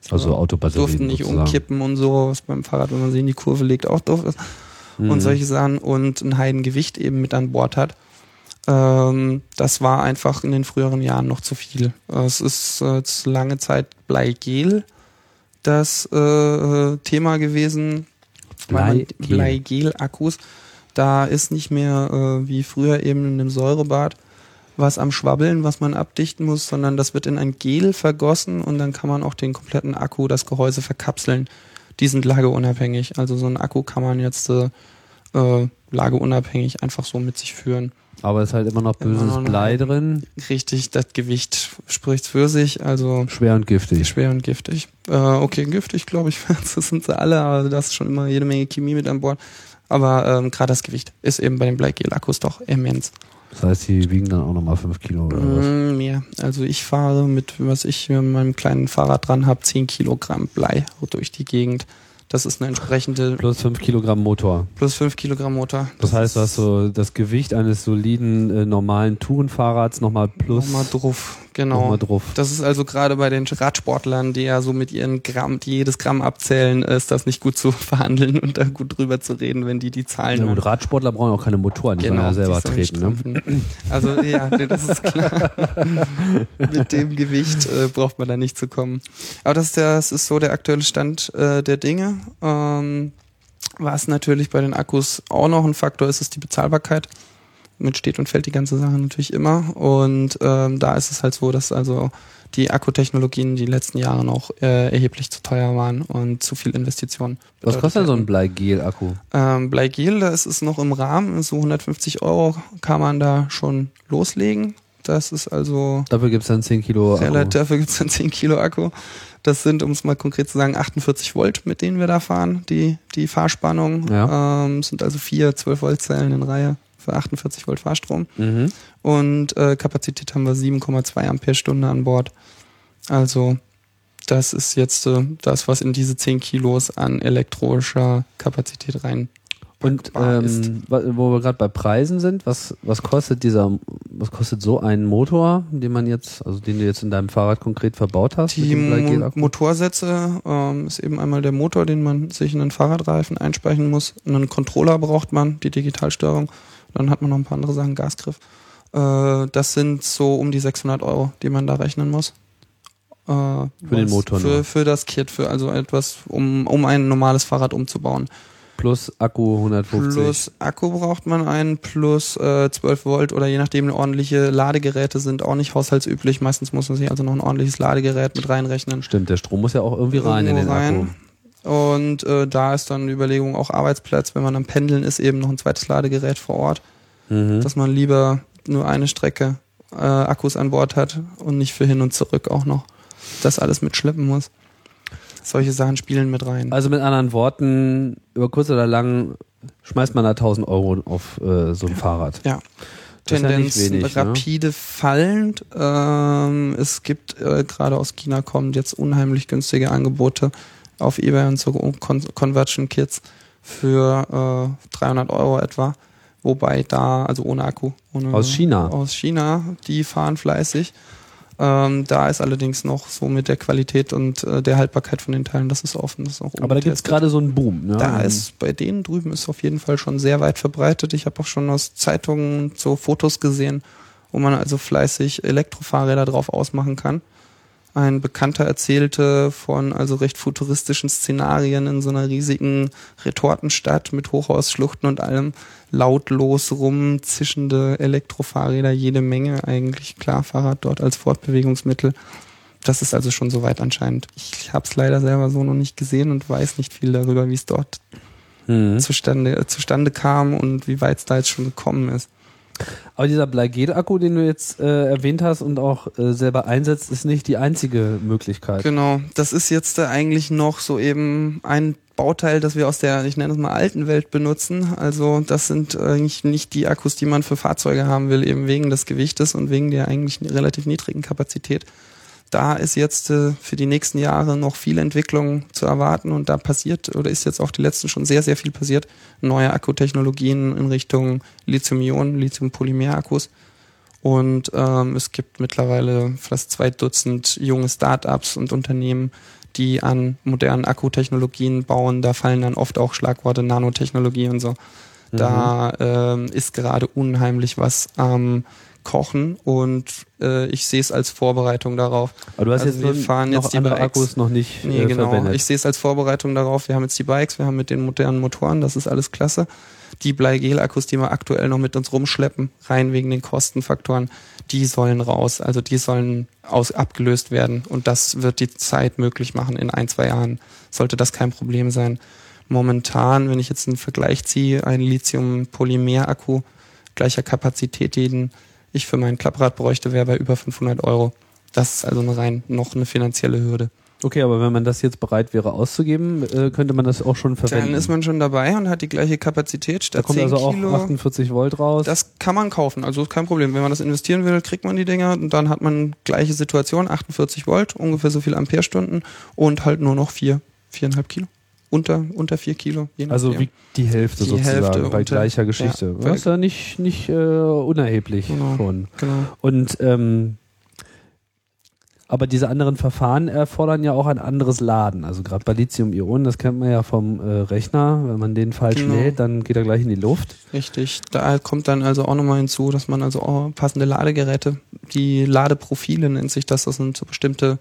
Also Autobatterien Durften nicht sozusagen. umkippen und so, was beim Fahrrad, wenn man sie in die Kurve legt, auch doof ist Mhm. und solche Sachen und ein Heidengewicht eben mit an Bord hat. Ähm, das war einfach in den früheren Jahren noch zu viel. Es ist äh, jetzt lange Zeit Bleigel das äh, Thema gewesen. Bleigel-Akkus. Da ist nicht mehr äh, wie früher eben in dem Säurebad was am Schwabbeln, was man abdichten muss, sondern das wird in ein Gel vergossen und dann kann man auch den kompletten Akku, das Gehäuse verkapseln. Die sind lageunabhängig. Also so ein Akku kann man jetzt äh, äh, lageunabhängig einfach so mit sich führen. Aber es ist halt immer noch Immer böses noch eine Blei drin. Richtig, das Gewicht spricht für sich. Also Schwer und giftig. schwer und giftig. Äh, okay, giftig, glaube ich, das sind sie alle, aber da ist schon immer jede Menge Chemie mit an Bord. Aber ähm, gerade das Gewicht ist eben bei den Bleigel-Akkus doch immens. Das heißt, die wiegen dann auch nochmal 5 Kilo oder was? Mm, mehr. Also ich fahre mit, was ich mit meinem kleinen Fahrrad dran habe, 10 Kilogramm Blei durch die Gegend. Das ist eine entsprechende Plus 5 Kilogramm Motor. plus 5 Kilogramm Motor. Das heißt, du hast so das Gewicht eines soliden, äh, normalen Tourenfahrrads nochmal plus Nochmal drauf, genau. drauf. Das ist also gerade bei den Radsportlern, die ja so mit ihren Gramm, die jedes Gramm abzählen, ist das nicht gut zu verhandeln und da gut drüber zu reden, wenn die die Zahlen Ja, gut, Radsportler brauchen auch keine Motoren, die sollen ja selber treten. Ne? Also ja, nee, das ist klar. Mit dem Gewicht äh, braucht man da nicht zu kommen. Aber das ist, der, das ist so der aktuelle Stand äh, der Dinge. Ähm, was natürlich bei den Akkus auch noch ein Faktor ist, ist die Bezahlbarkeit. Mit steht und fällt die ganze Sache natürlich immer. Und ähm, da ist es halt so, dass also die Akkutechnologien die letzten Jahre noch äh, erheblich zu teuer waren und zu viel Investitionen. Was kostet denn so ein Bleigel-Akku? ähm, Bleigel, da ist es noch im Rahmen, so 150 Euro kann man da schon loslegen. Das ist also Dafür gibt's dann 10 Kilo Akku. relativ, dafür gibt's dann 10 Kilo Akku. Das sind, um es mal konkret zu sagen, 48 Volt, mit denen wir da fahren, die, die Fahrspannung. Ja. Ähm, sind also vier 12 Volt Zellen in Reihe für 48 Volt Fahrstrom. Mhm. Und äh, Kapazität haben wir 7,2 Ampere-Stunde an Bord. Also das ist jetzt äh, das, was in diese 10 Kilos an elektrischer Kapazität rein Und ähm, wo wir gerade bei Preisen sind, was, was kostet dieser, was kostet so ein Motor, den man jetzt, also den du jetzt in deinem Fahrrad konkret verbaut hast? Die Mo? Motorsätze ähm, ist eben einmal der Motor, den man sich in den Fahrradreifen einspeichen muss. Einen Controller braucht man, die Digitalsteuerung. Dann hat man noch ein paar andere Sachen, Gasgriff. Äh, das sind so um die 600 Euro, die man da rechnen muss. Äh, Für den Motor. Für, für das Kit, für also etwas, um, um ein normales Fahrrad umzubauen. Plus Akku 150. Plus Akku braucht man einen, plus äh, 12 Volt oder je nachdem ordentliche Ladegeräte sind auch nicht haushaltsüblich. Meistens muss man sich also noch ein ordentliches Ladegerät mit reinrechnen. Stimmt, der Strom muss ja auch irgendwie rein in den Irgendwo Akku. Und äh, da ist dann die Überlegung auch Arbeitsplatz, wenn man am Pendeln ist, eben noch ein zweites Ladegerät vor Ort, Mhm. dass man lieber nur eine Strecke äh, Akkus an Bord hat und nicht für hin und zurück auch noch das alles mitschleppen muss. Solche Sachen spielen mit rein. Also mit anderen Worten, über kurz oder lang schmeißt man da 1000 Euro auf äh, so ein Fahrrad. Ja. Ist ja Tendenz wenig, ne? rapide fallend. Ähm, es gibt äh, gerade aus China kommen jetzt unheimlich günstige Angebote auf eBay und so Con Conversion Kits für äh, 300 Euro etwa. Wobei da, also ohne Akku. Ohne, Aus China? Aus China, die fahren fleißig. Ähm, da ist allerdings noch so mit der Qualität und äh, der Haltbarkeit von den Teilen, das ist offen. Das ist auch Aber da gibt es gerade so einen Boom. Ne? Da ist bei denen drüben ist auf jeden Fall schon sehr weit verbreitet. Ich habe auch schon aus Zeitungen so Fotos gesehen, wo man also fleißig Elektrofahrräder drauf ausmachen kann. Ein Bekannter erzählte von also recht futuristischen Szenarien in so einer riesigen Retortenstadt mit Hochhausschluchten und allem lautlos rumzischende Elektrofahrräder, jede Menge eigentlich. Klar, Fahrrad dort als Fortbewegungsmittel. Das ist also schon soweit anscheinend. Ich habe es leider selber so noch nicht gesehen und weiß nicht viel darüber, wie es dort Mhm. zustande, äh, zustande kam und wie weit es da jetzt schon gekommen ist. Aber dieser Bleigel-Akku, den du jetzt äh, erwähnt hast und auch äh, selber einsetzt, ist nicht die einzige Möglichkeit. Genau, das ist jetzt äh, eigentlich noch so eben ein Bauteil, das wir aus der, ich nenne es mal alten Welt benutzen. Also das sind eigentlich nicht die Akkus, die man für Fahrzeuge haben will, eben wegen des Gewichtes und wegen der eigentlich relativ niedrigen Kapazität. Da ist jetzt äh, für die nächsten Jahre noch viel Entwicklung zu erwarten und da passiert oder ist jetzt auch die letzten schon sehr, sehr viel passiert. Neue Akkutechnologien in Richtung Lithium-Ionen, Lithium-Polymer-Akkus. Und ähm, es gibt mittlerweile fast zwei Dutzend junge Startups und Unternehmen, die an modernen Akkutechnologien bauen. Da fallen dann oft auch Schlagworte Nanotechnologie und so. Da ähm, ist gerade unheimlich was am Kochen und äh, ich sehe es als Vorbereitung darauf. Aber du hast Also jetzt wir nur fahren noch jetzt die andere Bikes. Akkus noch nicht Nee, äh, genau. verwendet. Ich sehe es als Vorbereitung darauf. Wir haben jetzt die Bikes, wir haben mit den modernen Motoren, das ist alles klasse. Die Bleigel-Akkus, die wir aktuell noch mit uns rumschleppen, rein wegen den Kostenfaktoren, die sollen raus. Also die sollen aus, abgelöst werden. Und das wird die Zeit möglich machen. In ein, zwei Jahren sollte das kein Problem sein. Momentan, wenn ich jetzt einen Vergleich ziehe, ein Lithium-Polymer-Akku gleicher Kapazität, den ich für mein Klapprad bräuchte, wäre bei über 500 Euro. Das ist also eine rein noch eine finanzielle Hürde. okay, aber wenn man das jetzt bereit wäre auszugeben, äh, könnte man das auch schon verwenden. Dann ist man schon dabei und hat die gleiche Kapazität da statt kommt 10 also auch Kilo. 48 Volt raus. Das kann man kaufen, also ist kein Problem. Wenn man das investieren will, kriegt man die Dinger und dann hat man gleiche Situation, 48 Volt, ungefähr so viel Ampere-Stunden und halt nur noch vier, viereinhalb Kilo. Unter, unter vier Kilo. Je also wiegt die Hälfte Die sozusagen Hälfte bei unter- gleicher Geschichte. ja, das ist ja nicht, nicht äh, unerheblich Genau. schon. Genau. Und ähm, aber diese anderen Verfahren erfordern ja auch ein anderes Laden. Also gerade bei Lithium-Ionen, das kennt man ja vom äh, Rechner. Wenn man den falsch Genau. lädt, dann geht er gleich in die Luft. Richtig. Da kommt dann also auch nochmal hinzu, dass man also auch passende Ladegeräte, die Ladeprofile nennt sich das, das sind so bestimmte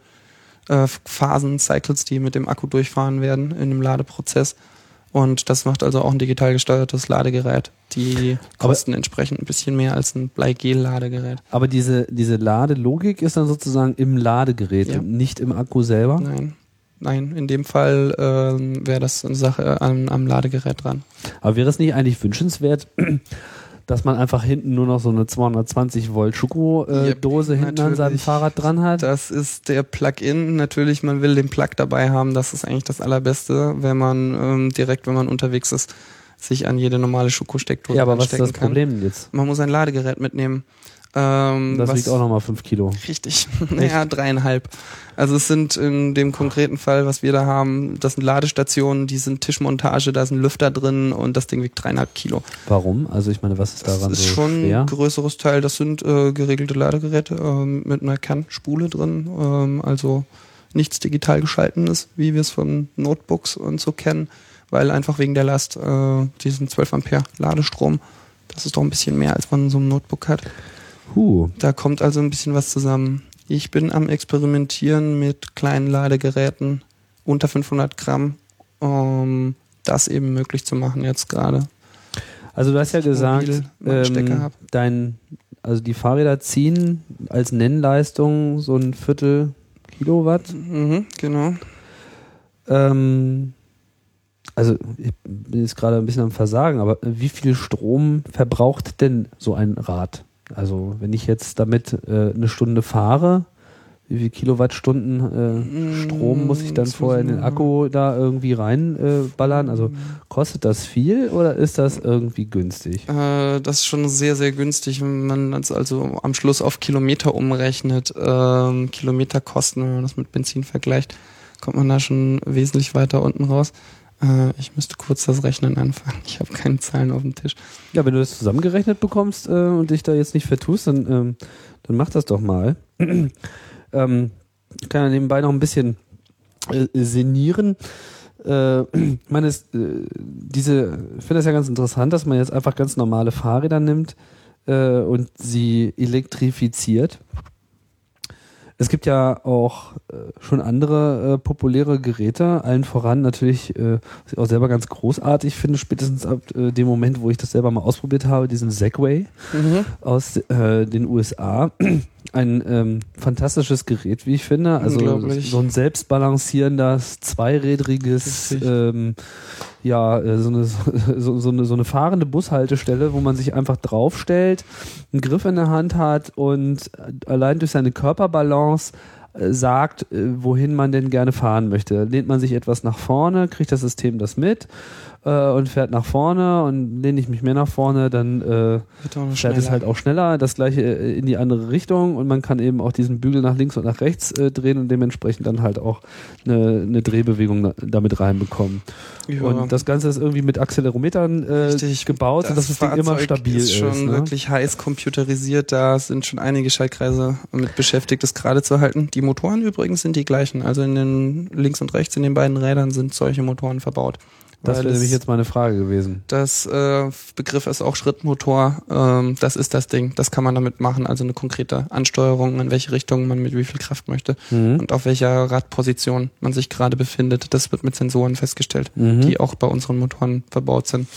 äh, Phasen, Cycles, die mit dem Akku durchfahren werden in dem Ladeprozess. Und das macht also auch ein digital gesteuertes Ladegerät. Die Aber- kosten entsprechend ein bisschen mehr als ein Bleigel-Ladegerät. Aber diese, diese Ladelogik ist dann sozusagen im Ladegerät Ja. und nicht im Akku selber. Nein. Nein, in dem Fall ähm, wäre das eine Sache am, am Ladegerät dran. Aber wäre es nicht eigentlich wünschenswert, dass man einfach hinten nur noch so eine 220 Volt Schoko-Dose Yep, hinten an seinem. Fahrrad dran hat? Das ist der Plug-in. Natürlich, man will den Plug dabei haben. Das ist eigentlich das Allerbeste, wenn man ähm, direkt, wenn man unterwegs ist, sich an jede normale Schokosteckdose ja, aber was ist das kann. Problem jetzt? Man muss ein Ladegerät mitnehmen. Ähm, Das wiegt auch nochmal 5 Kilo. Richtig. naja, dreieinhalb. Also es sind in dem konkreten Fall, was wir da haben, das sind Ladestationen, die sind Tischmontage, da ist ein Lüfter drin und das Ding wiegt dreieinhalb Kilo. Warum? Also ich meine, was ist Das daran ist so schon schwer? ein größeres Teil. Das sind äh, geregelte Ladegeräte ähm, mit einer Kernspule drin. Ähm, also nichts digital geschaltenes, wie wir es von Notebooks und so kennen, weil einfach wegen der Last äh, diesen 12 Ampere Ladestrom, das ist doch ein bisschen mehr, als man in so einem Notebook hat. Huh. Da kommt also ein bisschen was zusammen. Ich bin am Experimentieren mit kleinen Ladegeräten unter 500 Gramm, um das eben möglich zu machen jetzt gerade. Also du hast ja gesagt, ähm, dein, also die Fahrräder ziehen als Nennleistung so ein Viertel Kilowatt. Mhm, genau. Ähm, also ich bin jetzt gerade ein bisschen am Versagen, aber wie viel Strom verbraucht denn so ein Rad? Also wenn ich jetzt damit äh, eine Stunde fahre, wie viel Kilowattstunden äh, Strom muss ich dann vorher in den Akku da irgendwie reinballern? Äh, also kostet das viel oder ist das irgendwie günstig? Äh, das ist schon sehr, sehr günstig, wenn man das also am Schluss auf Kilometer umrechnet. Ähm, Kilometerkosten, wenn man das mit Benzin vergleicht, kommt man da schon wesentlich weiter unten raus. Äh, ich müsste kurz das Rechnen anfangen. Ich habe keine Zahlen auf dem Tisch. Ja, wenn du das zusammengerechnet bekommst äh, und dich da jetzt nicht vertust, dann, ähm, dann mach das doch mal. ähm, kann ja nebenbei noch ein bisschen äh, senieren. Äh, ich meine, es, äh, diese, ich finde das ja ganz interessant, dass man jetzt einfach ganz normale Fahrräder nimmt äh, und sie elektrifiziert. Es gibt ja auch äh, schon andere äh, populäre Geräte, allen voran natürlich, äh, was ich auch selber ganz großartig finde, spätestens ab äh, dem Moment, wo ich das selber mal ausprobiert habe, diesen Segway Mhm. aus äh, den USA. Ein ähm, fantastisches Gerät, wie ich finde. Also so ein selbstbalancierendes, zweirädriges, ähm, ja, äh, so eine, so, so, eine, so eine fahrende Bushaltestelle, wo man sich einfach draufstellt, einen Griff in der Hand hat und äh, allein durch seine Körperbalance äh, sagt, wohin man denn gerne fahren möchte. Lehnt man sich etwas nach vorne, kriegt das System das mit äh, und fährt nach vorne und lehne ich mich mehr nach vorne, dann äh, fährt es schneller. halt auch schneller, das gleiche äh, in die andere Richtung und man kann eben auch diesen Bügel nach links und nach rechts äh, drehen und dementsprechend dann halt auch eine, eine Drehbewegung da, damit reinbekommen. Ja. Und das Ganze ist irgendwie mit Accelerometern äh, Richtig. gebaut, sodass das Ding immer stabil ist ist. schon ne? wirklich heiß computerisiert. Da sind schon einige Schaltkreise mit beschäftigt, das gerade zu halten. Die Motoren übrigens sind die gleichen. Also in den links und rechts in den beiden Rädern sind solche Motoren verbaut. Das wäre nämlich jetzt meine Frage gewesen. Das äh, Begriff ist auch Schrittmotor. Ähm, das ist das Ding. Das kann man damit machen. Also eine konkrete Ansteuerung, in welche Richtung man mit wie viel Kraft möchte Mhm. und auf welcher Radposition man sich gerade befindet. Das wird mit Sensoren festgestellt, Mhm. die auch bei unseren Motoren verbaut sind.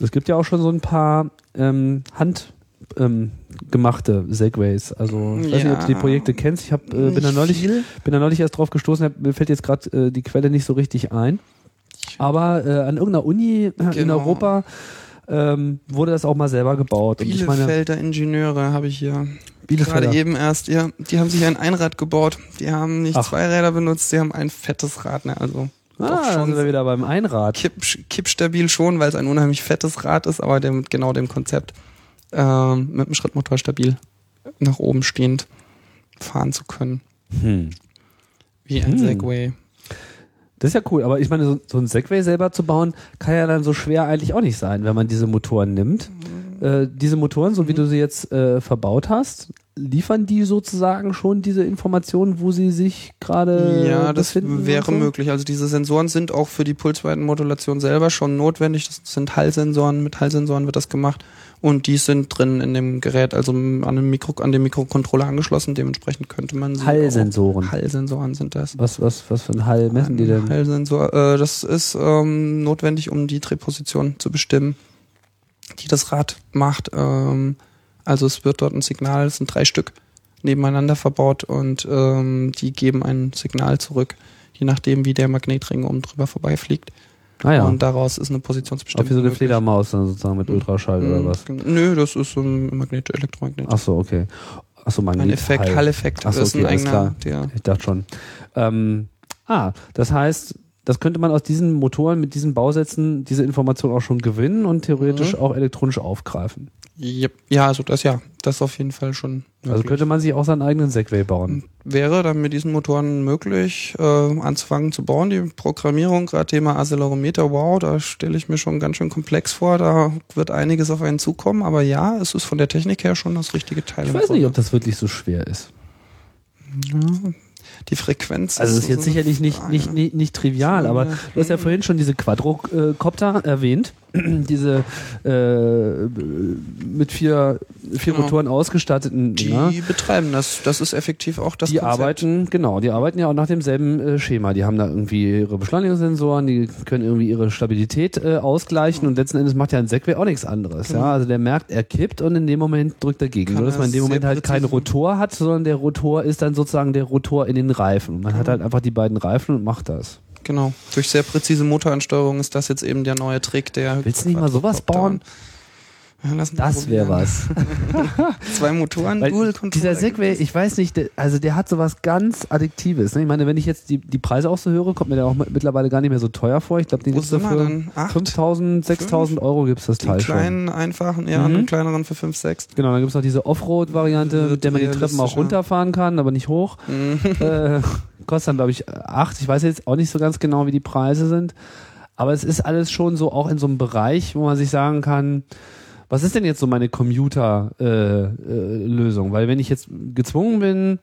Es gibt ja auch schon so ein paar ähm, Hand ähm, gemachte Segways. Also ich weiß nicht, ob du die Ja. Projekte kennst. Ich hab, äh, bin, da neulich, bin da neulich erst drauf gestoßen, hab, mir fällt jetzt gerade äh, die Quelle nicht so richtig ein. Aber äh, an irgendeiner Uni äh, in Genau. Europa ähm, wurde das auch mal selber gebaut. Meine, Bielefelder Ingenieure habe ich hier Bielefelder. gerade eben erst. Ja, die haben sich ein Einrad gebaut. Die haben nicht Ach. zwei Räder benutzt, die haben ein fettes Rad. Ne? Also Ah, schon sind wir wieder beim Einrad. kipp, kippstabil schon, weil es ein unheimlich fettes Rad ist, aber dem, mit genau dem Konzept ähm, mit dem Schrittmotor stabil nach oben stehend fahren zu können. Hm. Wie ein Hm. Segway. Das ist ja cool, aber ich meine, so, so ein Segway selber zu bauen, kann ja dann so schwer eigentlich auch nicht sein, wenn man diese Motoren nimmt. Äh, diese Motoren, so wie du sie jetzt äh, verbaut hast, liefern die sozusagen schon diese Informationen, wo sie sich gerade ja, das wäre so? möglich. Also diese Sensoren sind auch für die Pulsweitenmodulation selber schon notwendig. Das sind Hallsensoren. Mit Hallsensoren wird das gemacht. Und die sind drin in dem Gerät, also an dem, Mikro, an dem Mikrocontroller angeschlossen. Dementsprechend könnte man sie Hallsensoren. Auch, Hallsensoren sind das. Was, was, was für ein Hall messen die denn? Hallsensor, äh, das ist ähm, notwendig, um die Drehposition zu bestimmen, die das Rad macht. Ähm, also es wird dort ein Signal, es sind drei Stück nebeneinander verbaut und ähm, die geben ein Signal zurück, je nachdem wie der Magnetring oben drüber vorbeifliegt. Ah ja, Und daraus ist eine auch Positionsbestimmung. wie so eine möglich. Fledermaus dann sozusagen mit Ultraschall oder Mhm. was? Nö, das ist so ein Magnet, Elektromagnet. Ach so, okay. Ach so, Magnet. ein Effekt, Hall. Hall-Effekt. Ach so, das ist ein okay, eigener, klar. der Ich dachte schon. Ähm, ah, das heißt, das könnte man aus diesen Motoren mit diesen Bausätzen diese Information auch schon gewinnen und theoretisch Mhm. auch elektronisch aufgreifen. Ja, also das ja, das ist auf jeden Fall schon. Also möglich. könnte man sich auch seinen eigenen Segway bauen. wäre dann mit diesen Motoren möglich, äh, anzufangen zu bauen. Die Programmierung, gerade Thema Accelerometer, wow, da stelle ich mir schon ganz schön komplex vor. Da wird einiges auf einen zukommen, aber ja, es ist von der Technik her schon das richtige Teil. Ich weiß nicht, ob das wirklich so schwer ist. Ja, die Frequenz. Also es ist jetzt so sicherlich nicht, nicht, nicht, nicht trivial, So, aber ja. du hast ja vorhin schon diese Quadrocopter erwähnt, diese äh, mit vier, vier Genau. Motoren ausgestatteten Die Dinger. betreiben das. Das ist effektiv auch das die Konzept. arbeiten, genau, die arbeiten ja auch nach demselben äh, Schema. Die haben da irgendwie ihre Beschleunigungssensoren, die können irgendwie ihre Stabilität äh, ausgleichen und letzten Endes macht ja ein Segway auch nichts anderes. Ja? Also der merkt, er kippt und in dem Moment drückt er gegen. Kann Nur, dass man in dem Moment halt keinen Rotor hat, sondern der Rotor ist dann sozusagen der Rotor in den Reifen. Und man hat halt einfach die beiden Reifen und macht das. Genau. Durch sehr präzise Motoransteuerung ist das jetzt eben der neue Trick, der. Willst du nicht mal sowas bauen? Das wäre was. Zwei Motoren, Weil Dual dieser Segway, ich weiß nicht, der, also der hat sowas ganz Addiktives. Ne? Ich meine, wenn ich jetzt die, die Preise auch so höre, kommt mir der auch mittlerweile gar nicht mehr so teuer vor. Ich glaube, den sind wir dafür dann? Acht? 5000, 6000 Euro gibt's das Den Teil schon. kleinen, einfachen, ja, Mhm. den kleineren für 5, 6. Genau, dann gibt's noch diese Offroad-Variante, mit der man die Treppen auch runterfahren kann, aber nicht hoch. äh, kostet dann, glaube ich, acht. Ich weiß jetzt auch nicht so ganz genau, wie die Preise sind. Aber es ist alles schon so auch in so einem Bereich, wo man sich sagen kann, was ist denn jetzt so meine Commuter-Lösung? Weil wenn ich jetzt gezwungen bin,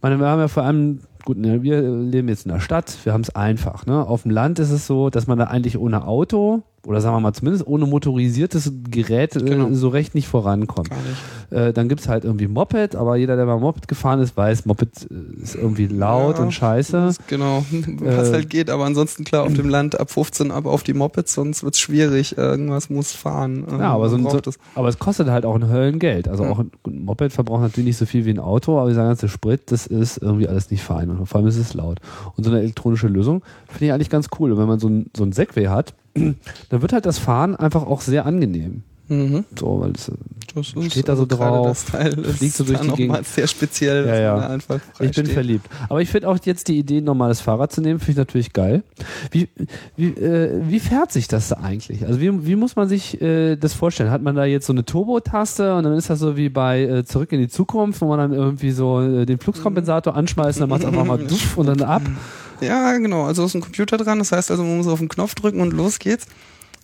meine, wir haben ja vor allem, gut, ne, wir leben jetzt in der Stadt, wir haben es einfach. Ne? Auf dem Land ist es so, dass man da eigentlich ohne Auto oder sagen wir mal zumindest ohne motorisiertes Gerät äh, Genau. so recht nicht vorankommt. Nicht. Äh, dann gibt's halt irgendwie Moped, aber jeder, der mal Moped gefahren ist, weiß, Moped äh, ist irgendwie laut Ja, und scheiße. Genau, was Äh, halt geht, aber ansonsten klar auf dem Land ab 15 ab auf die Mopeds, sonst wird's schwierig. Irgendwas muss fahren. Ja, aber, so, so, es. aber es kostet halt auch ein Höllengeld. Also Ja. auch ein, ein Moped verbraucht natürlich nicht so viel wie ein Auto, aber dieser ganze Sprit, das ist irgendwie alles nicht fein und vor allem ist es laut. Und so eine elektronische Lösung finde ich eigentlich ganz cool. Und wenn man so ein, so ein Segway hat, dann wird halt das Fahren einfach auch sehr angenehm. Mhm. So, weil es, äh, Das Steht da so drauf, Das Teil ist fliegt so durch die Gegend. sehr speziell, Ja, ja. einfach ich bin steht. verliebt. Aber ich finde auch jetzt die Idee, ein normales Fahrrad zu nehmen, finde ich natürlich geil. Wie, wie, äh, wie fährt sich das da eigentlich? Also wie, wie muss man sich äh, das vorstellen? Hat man da jetzt so eine Turbo-Taste und dann ist das so wie bei äh, Zurück in die Zukunft, wo man dann irgendwie so äh, den Fluxkompensator anschmeißt und dann macht es einfach mal duff und dann ab. Ja, genau. Also ist ein Computer dran. Das heißt also, man muss auf den Knopf drücken und los geht's.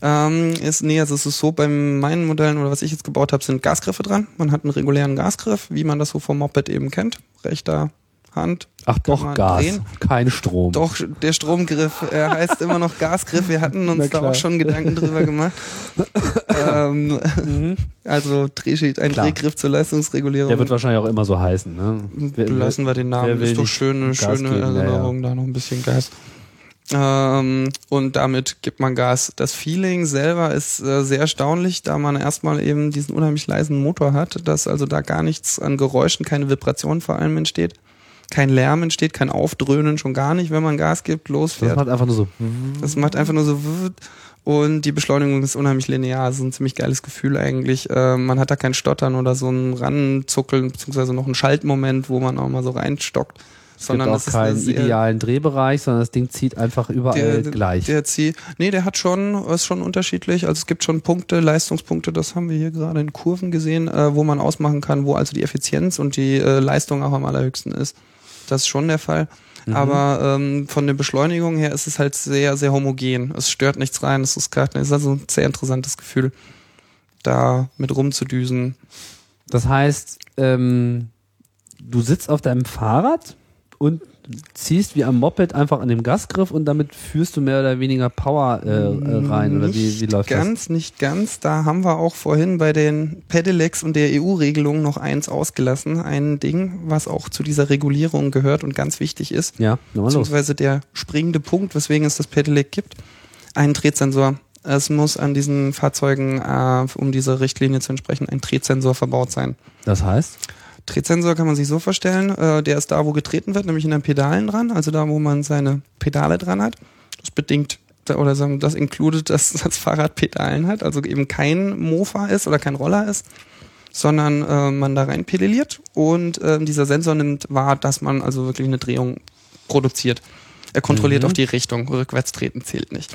Ähm, ist, nee, also es ist so, bei meinen Modellen oder was ich jetzt gebaut habe, sind Gasgriffe dran. Man hat einen regulären Gasgriff, wie man das so vom Moped eben kennt. Rechter Hand. Ach doch, Gas, drehen. kein Strom. Doch, der Stromgriff, er heißt immer noch Gasgriff. Wir hatten uns da auch schon Gedanken drüber gemacht. ähm, Mhm. also Drehschicht, ein Klar. Drehgriff zur Leistungsregulierung. Der wird wahrscheinlich auch immer so heißen. Ne? Lassen wir den Namen. Ist doch schöne, Gas schöne geben? Ja, ja. Erinnerung, da noch ein bisschen Gas. Ähm, und damit gibt man Gas. Das Feeling selber ist äh, sehr erstaunlich, da man erstmal eben diesen unheimlich leisen Motor hat, dass also da gar nichts an Geräuschen, keine Vibration vor allem entsteht. Kein Lärm entsteht, kein Aufdröhnen, schon gar nicht, wenn man Gas gibt, Das losfährt. macht einfach nur so. Das macht einfach nur so und die Beschleunigung ist unheimlich linear. Das ist ein ziemlich geiles Gefühl eigentlich. Äh, man hat da kein Stottern oder so ein Ranzuckeln, beziehungsweise noch einen Schaltmoment, wo man auch mal so reinstockt. Es gibt auch das ist eine keinen idealen Drehbereich, sondern das Ding zieht einfach überall der, gleich. Der zieht, nee, der hat schon, ist schon unterschiedlich. Also es gibt schon Punkte, Leistungspunkte, das haben wir hier gerade in Kurven gesehen, äh, wo man ausmachen kann, wo also die Effizienz und die äh, Leistung auch am allerhöchsten ist. Das ist schon der Fall. Mhm. Aber ähm, von der Beschleunigung her ist es halt sehr, sehr homogen. Es stört nichts rein, es ist gerade, ist also ein sehr interessantes Gefühl, da mit rumzudüsen. Das heißt, ähm, du sitzt auf deinem Fahrrad und ziehst wie am Moped einfach an dem Gasgriff und damit führst du mehr oder weniger Power äh, äh, rein oder wie, wie läuft ganz, nicht ganz. Da haben wir auch vorhin bei den Pedelecs und der EU-Regelung noch eins ausgelassen. Ein Ding, was auch zu dieser Regulierung gehört und ganz wichtig ist. das? Ja, nochmal los. Beziehungsweise der springende Punkt, weswegen es das Pedelec gibt. Ein Drehsensor. Es muss an diesen Fahrzeugen, äh, um dieser Richtlinie zu entsprechen, ein Drehsensor verbaut sein. Das heißt, Drehsensor kann man sich so vorstellen, äh, der ist da, wo getreten wird, nämlich in den Pedalen dran, also da, wo man seine Pedale dran hat. Das bedingt oder sagen, das includet, dass das Fahrrad Pedalen hat, also eben kein Mofa ist oder kein Roller ist, sondern äh, man da rein pedaliert und äh, dieser Sensor nimmt wahr, dass man also wirklich eine Drehung produziert. Er kontrolliert Mhm. auch die Richtung, rückwärts treten zählt nicht.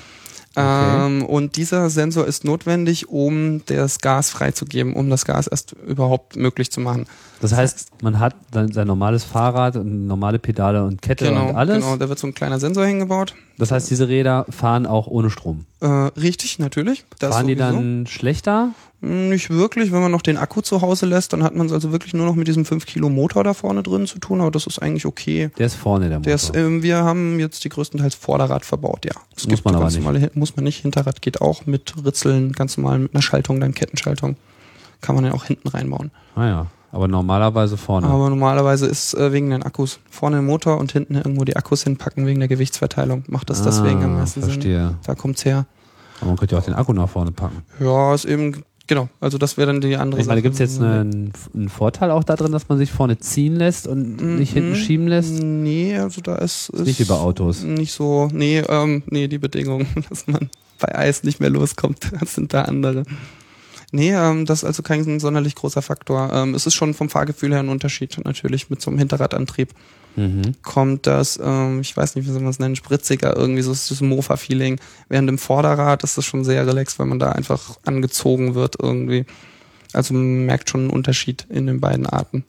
Okay. Ähm, und dieser Sensor ist notwendig, um das Gas freizugeben, um das Gas erst überhaupt möglich zu machen. Das heißt, man hat dann sein normales Fahrrad und normale Pedale und Kette Genau, und alles. genau, da wird so ein kleiner Sensor hingebaut. Das heißt, diese Räder fahren auch ohne Strom. Äh, richtig, natürlich. Das fahren die sowieso. dann schlechter? Nicht wirklich, wenn man noch den Akku zu Hause lässt, dann hat man es also wirklich nur noch mit diesem 5 Kilo Motor da vorne drin zu tun, aber das ist eigentlich okay. Der ist vorne, der Motor. Der ist, ähm, wir haben jetzt die größtenteils Vorderrad verbaut, ja. Es Muss man aber nicht. normale, muss man nicht. Hinterrad geht auch mit Ritzeln, ganz normal mit einer Schaltung, dann Kettenschaltung. Kann man ja auch hinten reinbauen. ah ja, aber normalerweise vorne. Aber normalerweise ist äh, wegen den Akkus vorne den Motor und hinten irgendwo die Akkus hinpacken wegen der Gewichtsverteilung. Macht das deswegen am Ah, meisten Sinn. verstehe. Da kommt's her. Aber man könnte ja auch den Akku nach vorne packen. Ja, ist eben Genau, also das wäre dann die andere Ich meine, Sache. gibt es jetzt einen, einen Vorteil auch darin, dass man sich vorne ziehen lässt und nicht hinten Mhm. schieben lässt? Nee, also da ist, ist nicht wie bei Autos. Nicht so, nee, ähm, nee, die Bedingungen, dass man bei Eis nicht mehr loskommt, das sind da andere. Nee, ähm, das ist also kein sonderlich großer Faktor. Ähm, es ist schon vom Fahrgefühl her ein Unterschied, natürlich mit so einem Hinterradantrieb Mhm. kommt das, ähm, ich weiß nicht, wie soll man es nennen, spritziger, irgendwie so ist das Mofa-Feeling. Während im Vorderrad ist das schon sehr relaxed, weil man da einfach angezogen wird irgendwie. Also man merkt schon einen Unterschied in den beiden Arten,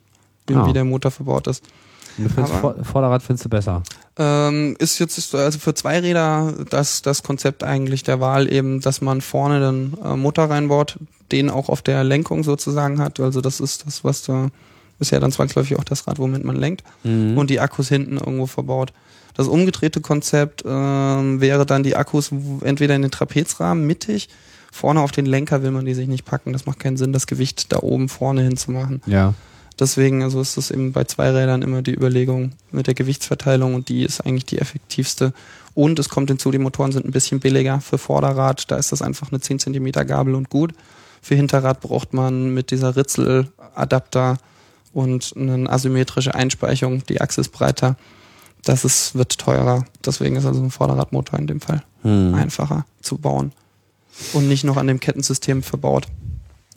wie, Ah. wie der Motor verbaut ist. Du findest Aber- Vor Vorderrad findest du besser. Ähm, ist jetzt also für Zweiräder das, das Konzept eigentlich der Wahl eben, dass man vorne den äh, Motor reinbaut, den auch auf der Lenkung sozusagen hat. Also das ist das, was da ist ja dann zwangsläufig auch das Rad, womit man lenkt. Mhm. Und die Akkus hinten irgendwo verbaut. Das umgedrehte Konzept ähm, wäre dann die Akkus entweder in den Trapezrahmen mittig, vorne auf den Lenker will man die sich nicht packen. Das macht keinen Sinn, das Gewicht da oben vorne hinzumachen. ja. Deswegen, also ist das eben bei Zweirädern immer die Überlegung mit der Gewichtsverteilung und die ist eigentlich die effektivste. Und es kommt hinzu, die Motoren sind ein bisschen billiger für Vorderrad, da ist das einfach eine 10 cm Gabel und gut. Für Hinterrad braucht man mit dieser Ritzeladapter und eine asymmetrische Einspeicherung, die Achse ist breiter. Das ist, wird teurer. Deswegen ist also ein Vorderradmotor in dem Fall Hm. einfacher zu bauen. Und nicht noch an dem Kettensystem verbaut.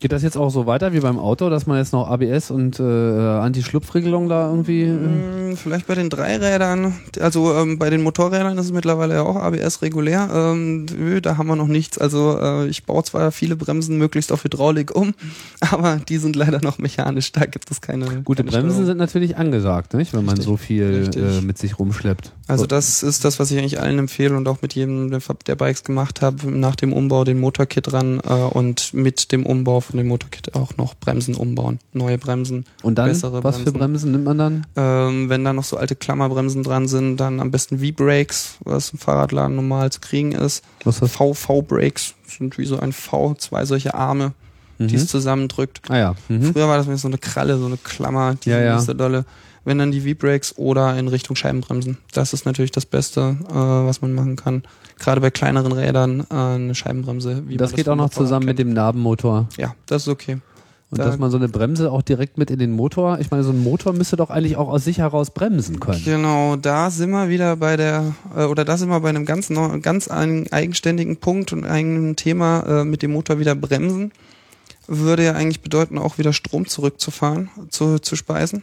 Geht das jetzt auch so weiter wie beim Auto, dass man jetzt noch ABS und äh, Anti-Schlupfregelung da irgendwie. Äh, Mm, Vielleicht bei den Dreirädern, also ähm, bei den Motorrädern ist es mittlerweile ja auch ABS regulär. Ähm, da haben wir noch nichts. Also äh, ich baue zwar viele Bremsen möglichst auf Hydraulik um, aber die sind leider noch mechanisch. Da gibt es keine. gute keine Bremsen Steuerung. sind natürlich angesagt, nicht? wenn man Richtig, so viel äh, mit sich rumschleppt. Also das ist das, was ich eigentlich allen empfehle und auch mit jedem, der, der Bikes gemacht habe, nach dem Umbau den Motorkit ran äh, und mit dem Umbau von dem Motorkit auch noch Bremsen umbauen. Neue Bremsen. Und dann, bessere was für Bremsen. Bremsen nimmt man dann? Ähm, wenn da noch so alte Klammerbremsen dran sind, dann am besten V-Brakes, was im Fahrradladen normal zu kriegen ist. Was ist das? VV-Brakes sind wie so ein V, zwei solche Arme, die es Mhm. zusammendrückt. Ah ja. Mhm. Früher war das mit so eine Kralle, so eine Klammer, die Ja, ja. ist so dolle. Wenn dann die V-Brakes oder in Richtung Scheibenbremsen. Das ist natürlich das Beste, äh, was man machen kann. Gerade bei kleineren Rädern äh, eine Scheibenbremse. Wie Das man geht auch noch zusammen mit kennt. dem Nabenmotor. Ja, das ist okay. Und Da- dass man so eine Bremse auch direkt mit in den Motor, ich meine, so ein Motor müsste doch eigentlich auch aus sich heraus bremsen können. Genau, da sind wir wieder bei der, äh, oder da sind wir bei einem ganz, ganz eigenständigen Punkt und einem Thema äh, mit dem Motor wieder bremsen. Würde ja eigentlich bedeuten, auch wieder Strom zurückzufahren, zu, zu speisen.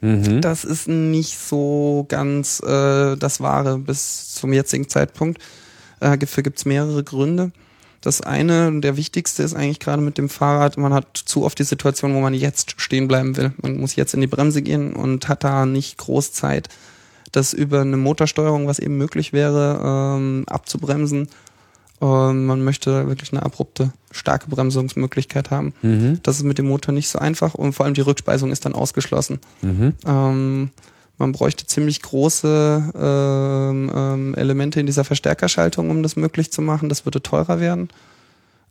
Mhm. Das ist nicht so ganz äh, das Wahre bis zum jetzigen Zeitpunkt. Äh, dafür gibt's mehrere Gründe. Das eine, der wichtigste ist eigentlich gerade mit dem Fahrrad, man hat zu oft die Situation, wo man jetzt stehen bleiben will. Man muss jetzt in die Bremse gehen und hat da nicht groß Zeit, das über eine Motorsteuerung, was eben möglich wäre, ähm, abzubremsen. Ähm, man möchte wirklich eine abrupte, starke Bremsungsmöglichkeit haben. Mhm. Das ist mit dem Motor nicht so einfach und vor allem die Rückspeisung ist dann ausgeschlossen. Mhm. Ähm, man bräuchte ziemlich große ähm, ähm, Elemente in dieser Verstärkerschaltung, um das möglich zu machen. Das würde teurer werden.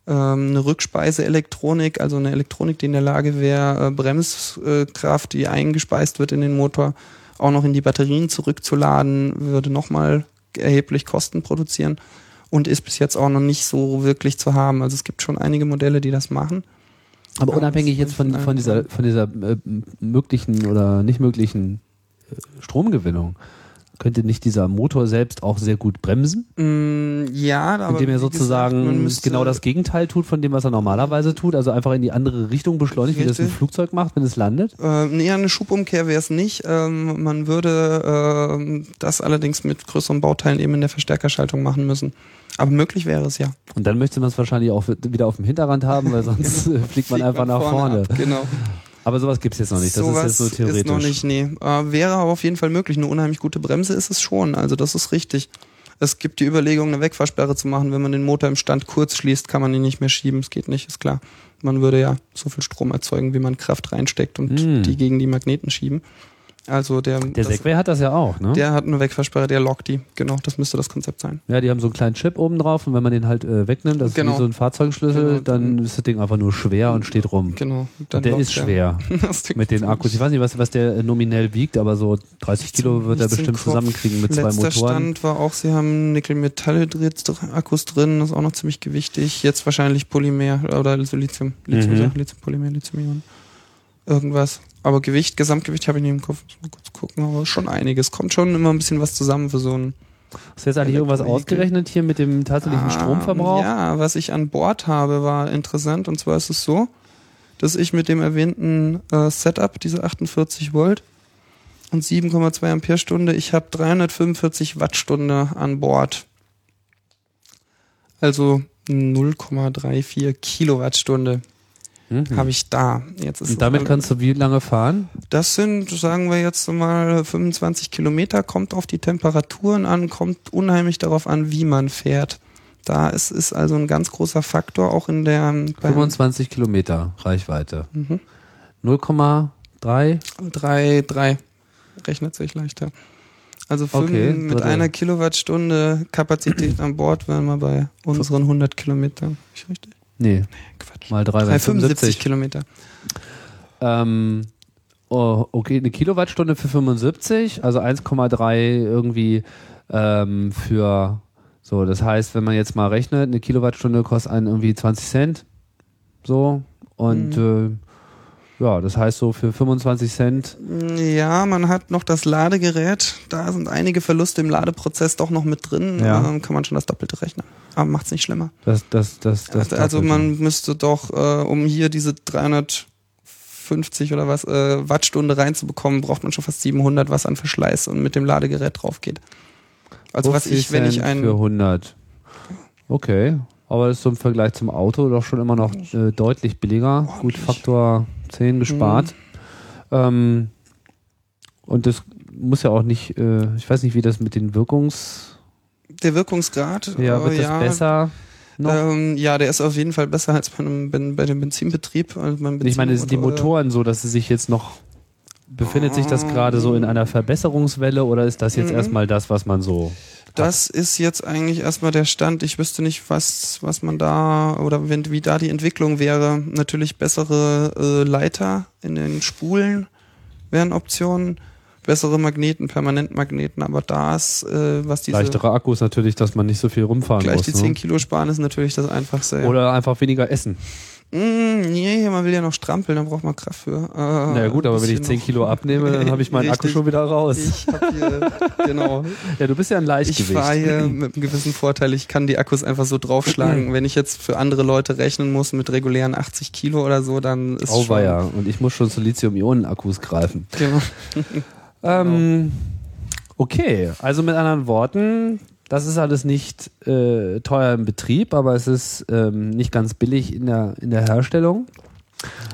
Ähm, eine Rückspeiseelektronik, also eine Elektronik, die in der Lage wäre, äh, Bremskraft, die eingespeist wird in den Motor, auch noch in die Batterien zurückzuladen, würde nochmal erheblich Kosten produzieren und ist bis jetzt auch noch nicht so wirklich zu haben. Also es gibt schon einige Modelle, die das machen. Aber unabhängig jetzt von, von dieser, von dieser äh, möglichen oder nicht möglichen äh, Stromgewinnung, könnte nicht dieser Motor selbst auch sehr gut bremsen? Mm, ja, aber indem er sozusagen gesagt, man genau das Gegenteil tut von dem, was er normalerweise tut, also einfach in die andere Richtung beschleunigt, wie das ein Richtig. Flugzeug macht, wenn es landet. Äh, nee, eine Schubumkehr wäre es nicht. Ähm, man würde ähm, das allerdings mit größeren Bauteilen eben in der Verstärkerschaltung machen müssen. Aber möglich wäre es ja. Und dann möchte man es wahrscheinlich auch wieder auf dem Hinterrand haben, weil sonst äh, fliegt man einfach nach vorne. ab, Genau. Aber sowas gibt's jetzt noch nicht. Das Sowas ist jetzt nur theoretisch. Ist noch nicht, nee. Äh, wäre aber auf jeden Fall möglich. Eine unheimlich gute Bremse ist es schon. Also das ist richtig. Es gibt die Überlegung, eine Wegfahrsperre zu machen. Wenn man den Motor im Stand kurz schließt, kann man ihn nicht mehr schieben. Es geht nicht, ist klar. Man würde ja so viel Strom erzeugen, wie man Kraft reinsteckt und Hm. die gegen die Magneten schieben. Also der, Der das, Segway hat das ja auch, ne? der hat eine Wegfahrsperre, der lockt die. Genau, das müsste das Konzept sein. ja, die haben so einen kleinen Chip oben drauf und wenn man den halt äh, wegnimmt, das ist Genau. wie so ein Fahrzeugschlüssel, Genau. dann ist das Ding einfach nur schwer und steht rum. Genau. Und der ist schwer mit den Akkus. Ich weiß nicht, was, was der äh, nominell wiegt, aber so 30 Kilo wird er bestimmt Kopf. zusammenkriegen mit zwei Letzter Motoren. Stand war auch, sie haben Nickel-Metall-Akkus drin, das ist auch noch ziemlich gewichtig. Jetzt wahrscheinlich Polymer oder Lithium. Lithium, Mhm. Lithium Polymer, Lithium-Ionen. Irgendwas. Aber Gewicht, Gesamtgewicht habe ich nicht im Kopf. Mal kurz gucken, aber schon einiges. Kommt schon immer ein bisschen was zusammen für so ein Hast du jetzt eigentlich irgendwas ausgerechnet hier mit dem tatsächlichen Ah, Stromverbrauch? Ja, was ich an Bord habe, war interessant. Und zwar ist es so, dass ich mit dem erwähnten äh, Setup, diese 48 Volt und 7,2 Amperestunde, ich habe 345 Wattstunde an Bord. Also 0,34 Kilowattstunde Mhm. habe ich da. Jetzt ist Und damit es- kannst du wie lange fahren? das sind, sagen wir jetzt mal, 25 Kilometer, kommt auf die Temperaturen an, kommt unheimlich darauf an, wie man fährt. Da ist, ist also ein ganz großer Faktor, auch in der beim 25 Kilometer Reichweite. Mhm. 0,3? 3, 3 rechnet sich leichter. Also fünf, Okay, mit einer Kilowattstunde Kapazität an Bord wären wir bei unseren 100 Kilometern. Richtig? Nee, Quatsch. mal 3 wären 375 75. Kilometer. Ähm, oh, okay, eine Kilowattstunde für 75, also 1,3 irgendwie ähm, für so. Das heißt, wenn man jetzt mal rechnet, eine Kilowattstunde kostet einen irgendwie 20 Cent. So. Und äh, ja, das heißt so für 25 Cent. Ja, man hat noch das Ladegerät. Da sind einige Verluste im Ladeprozess doch noch mit drin. Ja. Ähm, kann man schon das Doppelte rechnen. Aber macht's nicht schlimmer. Das, das, das, das also Doppelte. man müsste doch, äh, um hier diese 350 oder was äh, Wattstunde reinzubekommen, braucht man schon fast 700, was an Verschleiß und mit dem Ladegerät drauf geht. Also was 50 ich, wenn ich ein für 100. Okay, aber das ist so im Vergleich zum Auto doch schon immer noch äh, deutlich billiger. Gut, Ordentlich. Faktor 10 gespart. Ähm, und das muss ja auch nicht, äh, ich weiß nicht, wie das mit den Wirkungs... der Wirkungsgrad, Ja, äh, wird das ja, besser? Ähm, ja, der ist auf jeden Fall besser als bei, einem, bei dem Benzinbetrieb. Also beim ich meine, sind die Motoren so, dass sie sich jetzt noch... Befindet sich das gerade so in einer Verbesserungswelle oder ist das jetzt Mhm. erstmal das, was man so... Das ist jetzt eigentlich erstmal der Stand. Ich wüsste nicht, was, was man da oder wenn, wie da die Entwicklung wäre. Natürlich bessere äh, Leiter in den Spulen wären Optionen. Bessere Magneten, Permanentmagneten, aber das, äh, was diese Leichtere Akkus natürlich, dass man nicht so viel rumfahren gleich muss. die ne? 10 Kilo sparen, ist natürlich das Einfachste. Ja. Oder einfach weniger essen. Mm, nee, man will ja noch strampeln, da braucht man Kraft für. Äh, Na ja gut, aber wenn ich 10 Kilo abnehme, dann habe ich meinen Akku Richtig. schon wieder raus. Ich hab hier, genau. Ja, du bist ja ein Ich Leichtgewicht. fahre hier mit einem gewissen Vorteil, ich kann die Akkus einfach so draufschlagen. Wenn ich jetzt für andere Leute rechnen muss mit regulären 80 Kilo oder so, dann ist Auweia. Und ich muss schon zu Lithium-Ionen-Akkus greifen. schon... Genau. Ähm, okay, also mit anderen Worten, das ist alles nicht äh, teuer im Betrieb, aber es ist ähm, nicht ganz billig in der, in der Herstellung.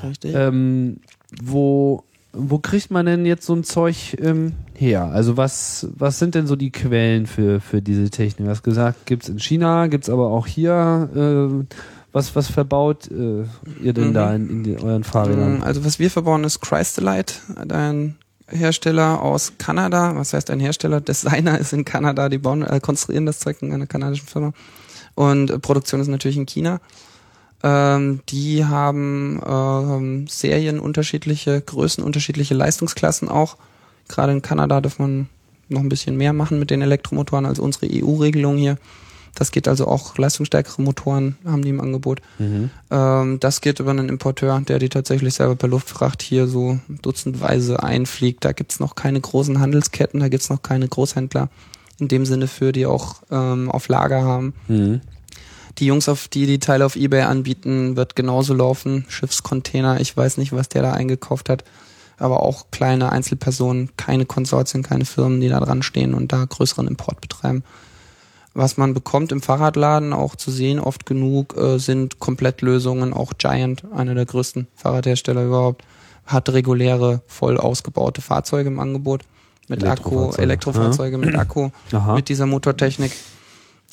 Richtig. Ähm, wo, wo kriegt man denn jetzt so ein Zeug ähm, her? Also was, was sind denn so die Quellen für, für diese Technik? Du hast gesagt, gibt's in China, gibt's aber auch hier. Äh, was, was verbaut äh, ihr denn Mhm. da in, in die, euren Fahrrädern? Also was wir verbauen ist Crystalite, ein Hersteller aus Kanada. Was heißt ein Hersteller? Designer ist in Kanada, die bauen, äh, konstruieren das Zeug in einer kanadischen Firma. Und äh, Produktion ist natürlich in China. Ähm, die haben ähm, Serien unterschiedliche Größen, unterschiedliche Leistungsklassen auch. Gerade in Kanada darf man noch ein bisschen mehr machen mit den Elektromotoren als unsere EU-Regelung hier. Das geht also auch leistungsstärkere Motoren haben die im Angebot. Mhm. Ähm, das geht über einen Importeur, der die tatsächlich selber per Luftfracht hier so dutzendweise einfliegt. Da gibt's noch keine großen Handelsketten, da gibt's noch keine Großhändler in dem Sinne für, die auch ähm, auf Lager haben. Mhm. Die Jungs, auf die die Teile auf Ebay anbieten, wird genauso laufen. Schiffscontainer, ich weiß nicht, was der da eingekauft hat. Aber auch kleine Einzelpersonen, keine Konsortien, keine Firmen, die da dran stehen und da größeren Import betreiben. Was man bekommt im Fahrradladen auch zu sehen, oft genug, äh, sind Komplettlösungen. Auch Giant, einer der größten Fahrradhersteller überhaupt, hat reguläre, voll ausgebaute Fahrzeuge im Angebot. Mit Akku, Elektrofahrzeuge. Elektrofahrzeuge mit Akku, Aha. mit dieser Motortechnik.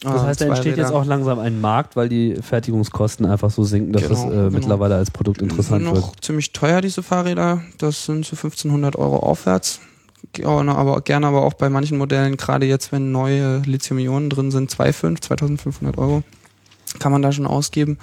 Das heißt, da entsteht jetzt auch langsam ein Markt, weil die Fertigungskosten einfach so sinken, dass Genau, das äh, genau. mittlerweile als Produkt interessant noch wird. ziemlich teuer, diese Fahrräder. Das sind so 1500 Euro aufwärts. Na, aber gerne aber auch bei manchen Modellen, gerade jetzt, wenn neue Lithium-Ionen drin sind, 2,5, 2500 Euro, kann man da schon ausgeben.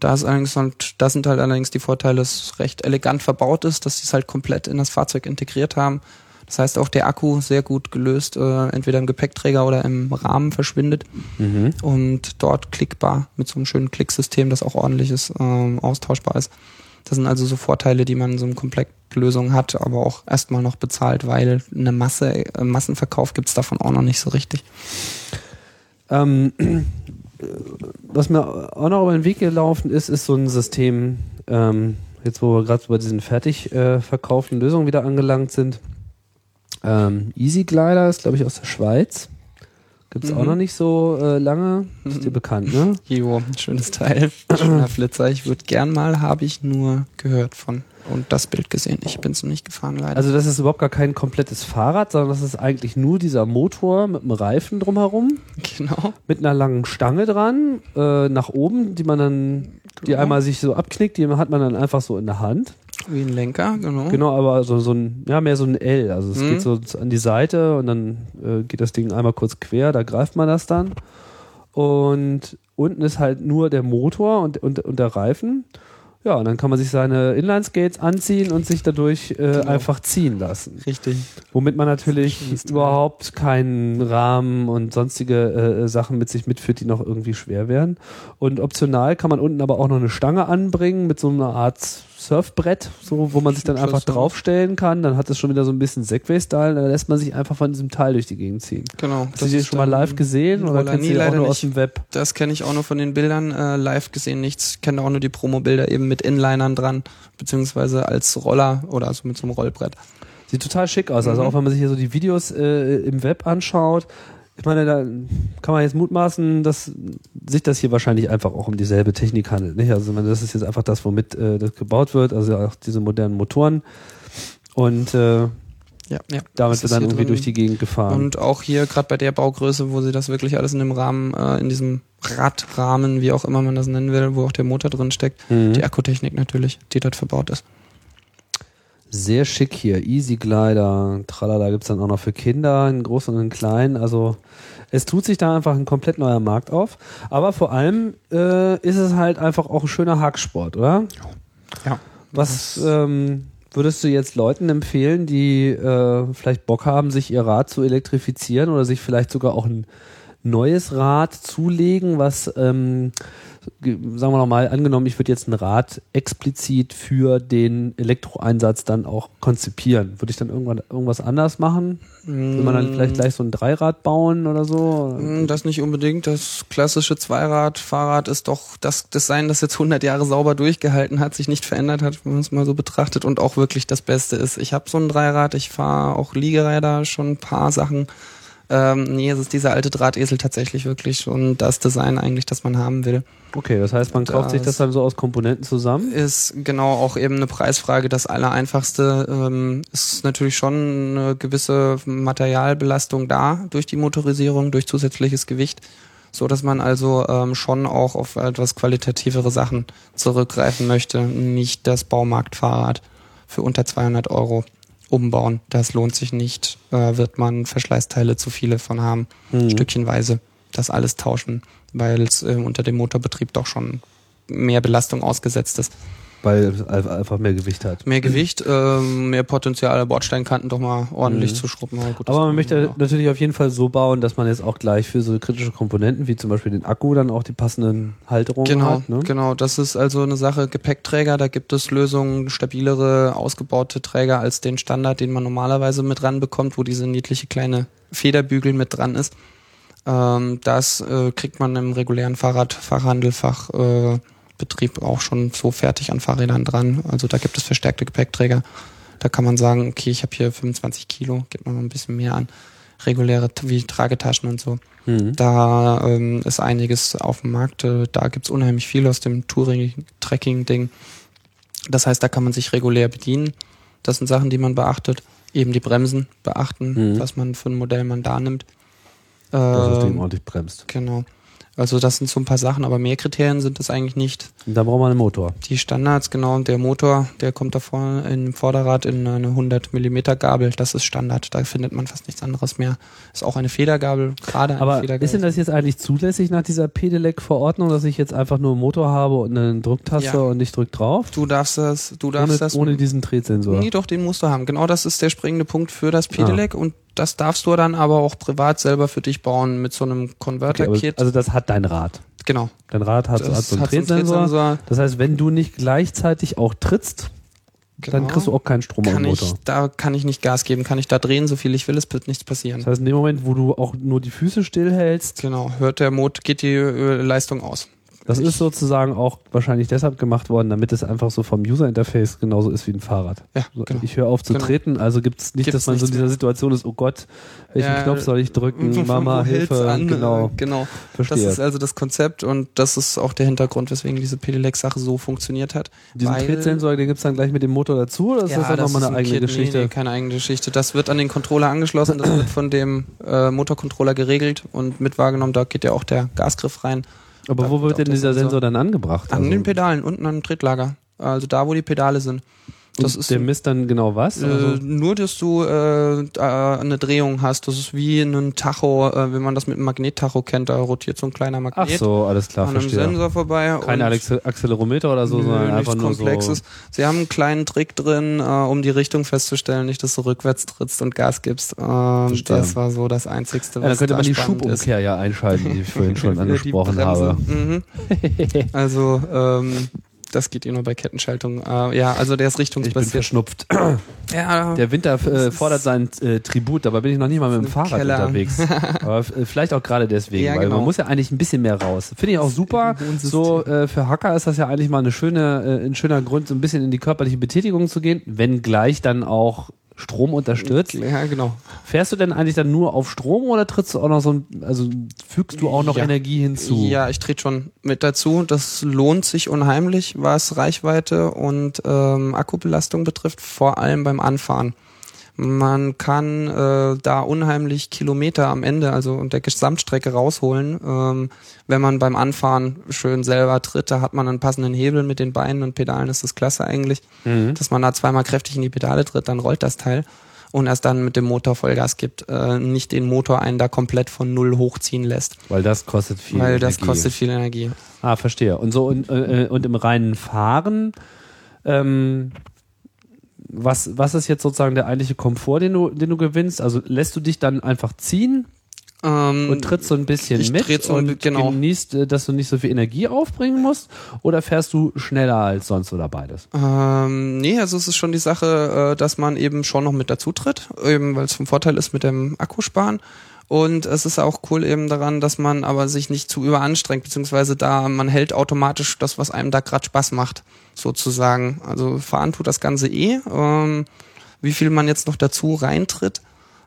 Da ist allerdings, und das sind halt allerdings die Vorteile, dass es recht elegant verbaut ist, dass sie es halt komplett in das Fahrzeug integriert haben. Das heißt auch der Akku sehr gut gelöst, äh, entweder im Gepäckträger oder im Rahmen verschwindet Mhm. und dort klickbar mit so einem schönen Klicksystem, das auch ordentlich ist, ähm, austauschbar ist. Das sind also so Vorteile, die man in so einem Komplettlösung hat, aber auch erstmal noch bezahlt, weil eine Masse, äh, Massenverkauf gibt's davon auch noch nicht so richtig. Ähm, was mir auch noch über den Weg gelaufen ist, ist so ein System, ähm, jetzt wo wir gerade bei diesen fertig äh, verkauften Lösungen wieder angelangt sind. Ähm, Easy Glider ist, glaube ich, aus der Schweiz. Gibt es auch Mhm. noch nicht so äh, lange. Ist dir bekannt, ne? Jo, schönes Teil, schöner Flitzer. Ich würde gern mal, habe ich nur gehört von und das Bild gesehen. Ich bin's noch nicht gefahren leider. Also das ist überhaupt gar kein komplettes Fahrrad, sondern das ist eigentlich nur dieser Motor mit einem Reifen drumherum, genau. mit einer langen Stange dran, äh, nach oben, die man dann, die Genau. einmal sich so abknickt, die hat man dann einfach so in der Hand. Wie ein Lenker, genau. Genau, aber so, so ein, ja, mehr so ein L. Also es Mhm. geht so an die Seite und dann äh, geht das Ding einmal kurz quer, da greift man das dann. Und unten ist halt nur der Motor und, und, und der Reifen. Ja, und dann kann man sich seine Inline-Skates anziehen und sich dadurch äh, Genau. einfach ziehen lassen. Richtig. Womit man natürlich überhaupt keinen Rahmen und sonstige äh, Sachen mit sich mitführt, die noch irgendwie schwer wären. Und optional kann man unten aber auch noch eine Stange anbringen mit so einer Art Surfbrett, so, wo man sich dann einfach draufstellen kann. Dann hat es schon wieder so ein bisschen Segway-Style. Dann lässt man sich einfach von diesem Teil durch die Gegend ziehen. Genau. Hast du die schon mal live gesehen oder kennst du die auch nur nicht. aus dem Web? Das kenne ich auch nur von den Bildern äh, live gesehen. Nichts. Ich kenne auch nur die Promo-Bilder eben mit Inlinern dran, beziehungsweise als Roller oder also mit so einem Rollbrett. Sieht total schick aus. Also Mhm. auch wenn man sich hier so die Videos äh, im Web anschaut. Ich meine, da kann man jetzt mutmaßen, dass sich das hier wahrscheinlich einfach auch um dieselbe Technik handelt. Nicht? Also ich meine, das ist jetzt einfach das, womit äh, das gebaut wird. Also auch diese modernen Motoren. Und äh, Ja, ja. damit wird dann irgendwie drin. durch die Gegend gefahren. Und auch hier gerade bei der Baugröße, wo sie das wirklich alles in dem Rahmen, äh, in diesem Radrahmen, wie auch immer man das nennen will, wo auch der Motor drin steckt, Mhm. die Akkutechnik natürlich, die dort verbaut ist. Sehr schick hier. Easy Glider, tralala, gibt's dann auch noch für Kinder, in groß und in klein. Also es tut sich da einfach ein komplett neuer Markt auf. Aber vor allem äh, ist es halt einfach auch ein schöner Hacksport, oder? Ja. Was ähm, würdest du jetzt Leuten empfehlen, die äh, vielleicht Bock haben, sich ihr Rad zu elektrifizieren oder sich vielleicht sogar auch ein neues Rad zulegen, was, ähm, ge- sagen wir nochmal, angenommen, ich würde jetzt ein Rad explizit für den Elektroeinsatz dann auch konzipieren. Würde ich dann irgendwann irgendwas anders machen? Will man dann vielleicht gleich so ein Dreirad bauen oder so? Mm, Das nicht unbedingt. Das klassische Zweirad-Fahrrad ist doch das Design, das jetzt 100 Jahre sauber durchgehalten hat, sich nicht verändert hat, wenn man es mal so betrachtet und auch wirklich das Beste ist. Ich habe so ein Dreirad, ich fahre auch Liegeräder, schon ein paar Sachen. Ähm, nee, es ist dieser alte Drahtesel tatsächlich wirklich schon das Design eigentlich, das man haben will. Okay, das heißt, man kauft sich das Das- dann so aus Komponenten zusammen? Ist genau auch eben eine Preisfrage. Das Allereinfachste ähm, ist natürlich schon eine gewisse Materialbelastung da durch die Motorisierung, durch zusätzliches Gewicht, so dass man also ähm, schon auch auf etwas qualitativere Sachen zurückgreifen möchte. Nicht das Baumarktfahrrad für unter 200 Euro umbauen. Das lohnt sich nicht. Äh, wird man Verschleißteile zu viele von haben, Mhm. stückchenweise das alles tauschen, weil es äh, unter dem Motorbetrieb doch schon mehr Belastung ausgesetzt ist. Weil es einfach mehr Gewicht hat. Mehr Gewicht, ähm, mehr Potenzial, Bordsteinkanten doch mal ordentlich Mhm. zu schrubben. Aber, gut, Aber man möchte auch. natürlich auf jeden Fall so bauen, dass man jetzt auch gleich für so kritische Komponenten wie zum Beispiel den Akku dann auch die passenden Halterungen Genau, hat. Ne? genau. Das ist also eine Sache. Gepäckträger, da gibt es Lösungen, stabilere, ausgebaute Träger als den Standard, den man normalerweise mit ranbekommt, wo diese niedliche kleine Federbügel mit dran ist. Ähm, das äh, kriegt man im regulären Fahrrad, Fachhandel, Fachbetrieb äh, Betrieb auch schon so fertig an Fahrrädern dran. Also da gibt es verstärkte Gepäckträger. Da kann man sagen, okay, ich habe hier 25 Kilo, gibt man noch ein bisschen mehr an. Reguläre wie Tragetaschen und so. Mhm. Da ähm, ist einiges auf dem Markt. Äh, Da gibt's unheimlich viel aus dem Touring-Tracking-Ding. Das heißt, da kann man sich regulär bedienen. Das sind Sachen, die man beachtet. Eben die Bremsen beachten, Mhm. was man für ein Modell man da nimmt. Dass das Ding Ähm, ordentlich bremst. Genau. Also das sind so ein paar Sachen, aber mehr Kriterien sind das eigentlich nicht. Und da braucht man einen Motor. Die Standards, genau, und der Motor, der kommt da vorne im Vorderrad in eine 100 Millimeter Gabel. Das ist Standard. Da findet man fast nichts anderes mehr. Ist auch eine Federgabel, gerade eine Aber Federgabel. ist denn das jetzt eigentlich zulässig nach dieser Pedelec-Verordnung, dass ich jetzt einfach nur einen Motor habe und eine Drucktaste Ja. und ich drück drauf? du darfst das, du darfst Ohne, das ohne diesen Drehsensor. Nee, doch, den musst du haben. Genau das ist der springende Punkt für das Pedelec und das darfst du dann aber auch privat selber für dich bauen mit so einem Okay, Converter-Kit. aber, also das hat dein Rad. genau. Dein Rad hat, hat so einen hat so einen Drehsensor. Das heißt, wenn du nicht gleichzeitig auch trittst, dann Genau. kriegst du auch keinen Strom am kann Motor. ich, da kann ich nicht Gas geben, kann ich da drehen, so viel ich will, es wird nichts passieren. Das heißt, in dem Moment, wo du auch nur die Füße stillhältst, Genau, hört der Mot, geht die äh, Leistung aus. Das ist sozusagen auch wahrscheinlich deshalb gemacht worden, damit es einfach so vom User-Interface genauso ist wie ein Fahrrad. Ja, genau. Ich höre auf zu Genau. treten, also gibt es nicht, Gibt's dass man so in dieser. Situation ist, oh Gott, welchen Ja, Knopf soll ich drücken? Mama, Hilfe. an? Genau, Äh, genau. Das verstehe. ist also das Konzept und das ist auch der Hintergrund, weswegen diese Pedelec-Sache so funktioniert hat. Diesen Drehsensor, den gibt's dann gleich mit dem Motor dazu oder ist das dann nochmal ist eine ein eigene Kit. Geschichte? Nee, nee, keine eigene Geschichte. Das wird an den Controller angeschlossen, das wird von dem äh, Motorcontroller geregelt und mit wahrgenommen, da geht ja auch der Gasgriff rein. Aber Da wo wird denn dieser Sensor- Sensor dann angebracht? An Also, den Pedalen, unten am Tretlager. Also da, wo die Pedale sind. Das und ist der misst dann genau was? äh, Also, nur, dass du äh, eine Drehung hast. Das ist wie ein Tacho, äh, wenn man das mit einem Magnettacho kennt, da rotiert so ein kleiner ach Magnet so, alles klar, an einem verstehe. Sensor vorbei. Kein Accelerometer oder so, Nö, sondern einfach nur Komplexes. so. Sie haben einen kleinen Trick drin, äh, um die Richtung festzustellen, nicht, dass du rückwärts trittst und Gas gibst. Ähm, Verstehe. das war so das Einzigste, was Ja, dann könnte da man die spannend ist. Schubumkehr ja einschalten, die ich vorhin schon angesprochen habe. Mhm. Also, ähm, das geht eh nur bei Kettenschaltung. Äh, ja, also der ist Ich bin richtungsbasiert. verschnupft. Ja, Der Winter äh, fordert sein äh, Tribut, dabei bin ich noch nicht mal mit dem Fahrrad Keller. unterwegs. Aber äh, vielleicht auch gerade deswegen, Ja, weil genau. man muss ja eigentlich ein bisschen mehr raus. Finde ich auch super. So äh, für Hacker ist das ja eigentlich mal eine schöne, äh, ein schöner Grund, so ein bisschen in die körperliche Betätigung zu gehen, wenn gleich dann auch Strom unterstützt. ja, genau. Fährst du denn eigentlich dann nur auf Strom oder trittst du auch noch so ein, also fügst du auch noch Ja. Energie hinzu? Ja, ich trete schon mit dazu. Das lohnt sich unheimlich, was Reichweite und ähm, Akkubelastung betrifft, vor allem beim Anfahren. Man kann äh, da unheimlich Kilometer am Ende, also der Gesamtstrecke rausholen. Ähm, wenn man beim Anfahren schön selber tritt, da hat man einen passenden Hebel mit den Beinen und Pedalen, ist das klasse eigentlich. Mhm. Dass man da zweimal kräftig in die Pedale tritt, dann rollt das Teil. Und erst dann mit dem Motor Vollgas gibt, äh, nicht den Motor einen da komplett von null hochziehen lässt. Weil das kostet viel Weil das Energie. kostet viel Energie. Ah, verstehe. Und so und, äh, und im reinen Fahren, ähm, was, was ist jetzt sozusagen der eigentliche Komfort, den du, den du gewinnst? Also lässt du dich dann einfach ziehen Ähm, und trittst so ein bisschen mit so und genau. genießt, äh, dass du nicht so viel Energie aufbringen musst? Oder fährst du schneller als sonst oder beides? ähm, nee, also es ist schon die Sache, äh, dass man eben schon noch mit dazu tritt, eben weil es vom Vorteil ist mit dem Akkusparen. Und es ist auch cool eben daran, dass man aber sich nicht zu überanstrengt, beziehungsweise da man hält automatisch das, was einem da gerade Spaß macht, sozusagen. Also fahren tut das Ganze eh. Ähm, wie viel man jetzt noch dazu reintritt,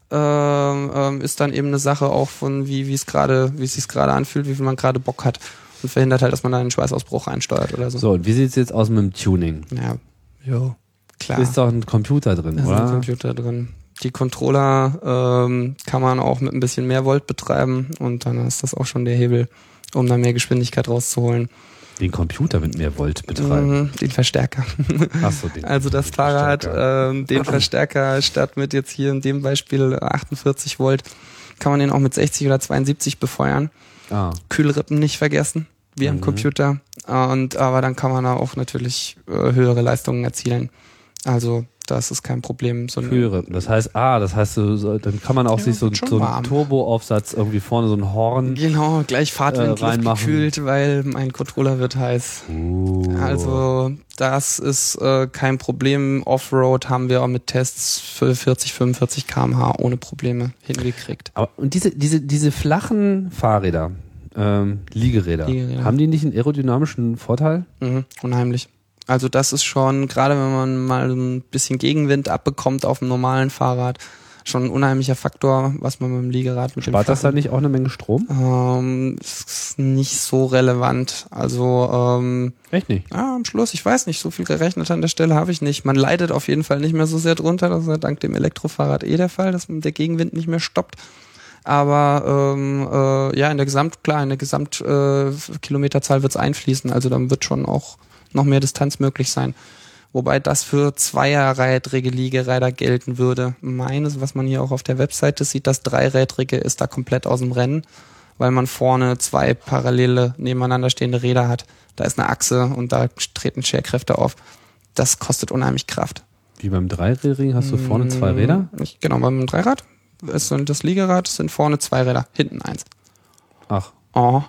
ähm, ähm, ist dann eben eine Sache auch von wie wie es gerade, wie es sich gerade anfühlt, wie viel man gerade Bock hat und verhindert halt, dass man da einen Schweißausbruch einsteuert oder so. So, und wie sieht's jetzt aus mit dem Tuning? Ja, jo, klar. Ist doch ein Computer drin, da ist ein oder? Computer drin. Die Controller ähm, kann man auch mit ein bisschen mehr Volt betreiben und dann ist das auch schon der Hebel, um da mehr Geschwindigkeit rauszuholen. Den Computer mit mehr Volt betreiben. Mhm, den Verstärker. Ach so, den. Also das Fahrrad, Verstärker. ähm, den Verstärker statt mit jetzt hier in dem Beispiel 48 Volt, kann man den auch mit 60 oder 72 befeuern. ah. Kühlrippen nicht vergessen, wie am Mhm. Computer. Und aber dann kann man da auch natürlich äh, höhere Leistungen erzielen. Also das ist kein Problem. So Kühlrippen. Das heißt, ah, das heißt, so, dann kann man auch Ja, sich so, so einen. Turboaufsatz irgendwie vorne, so ein Horn. Genau, gleich Fahrtwind Äh, gekühlt, weil mein Controller wird heiß. Uh. Also das ist äh, kein Problem. Offroad haben wir auch mit Tests für 40, 45 km/h ohne Probleme hingekriegt. Aber, und diese, diese, diese flachen Fahrräder, ähm, Liegeräder, Liegeräder. haben die nicht einen aerodynamischen Vorteil? Mhm, unheimlich. Also das ist schon, gerade wenn man mal ein bisschen Gegenwind abbekommt auf dem normalen Fahrrad, schon ein unheimlicher Faktor, was man mit dem Liegerad mit dem Spart das flachen- dann nicht auch eine Menge Strom? Ähm, ist nicht so relevant. Also ähm, Echt nicht. ja, am Schluss, ich weiß nicht, so viel gerechnet an der Stelle habe ich nicht. Man leidet auf jeden Fall nicht mehr so sehr drunter. Das ist ja dank dem Elektrofahrrad eh der Fall, dass der Gegenwind nicht mehr stoppt. Aber ähm, äh, ja, in der Gesamt, klar, in der Gesamtkilometerzahl äh, wird es einfließen. Also dann wird schon auch noch mehr Distanz möglich sein. Wobei das für zweirädrige Liegeräder gelten würde. Meines, was man hier auch auf der Webseite sieht, das dreirädrige ist da komplett aus dem Rennen, weil man vorne zwei parallele nebeneinander stehende Räder hat. Da ist eine Achse und da treten Scherkräfte auf. Das kostet unheimlich Kraft. Wie beim Dreirädrigen hast du vorne zwei Räder? Ich, genau, beim Dreirad ist das Liegerad sind vorne zwei Räder, hinten eins. Ach. Oh,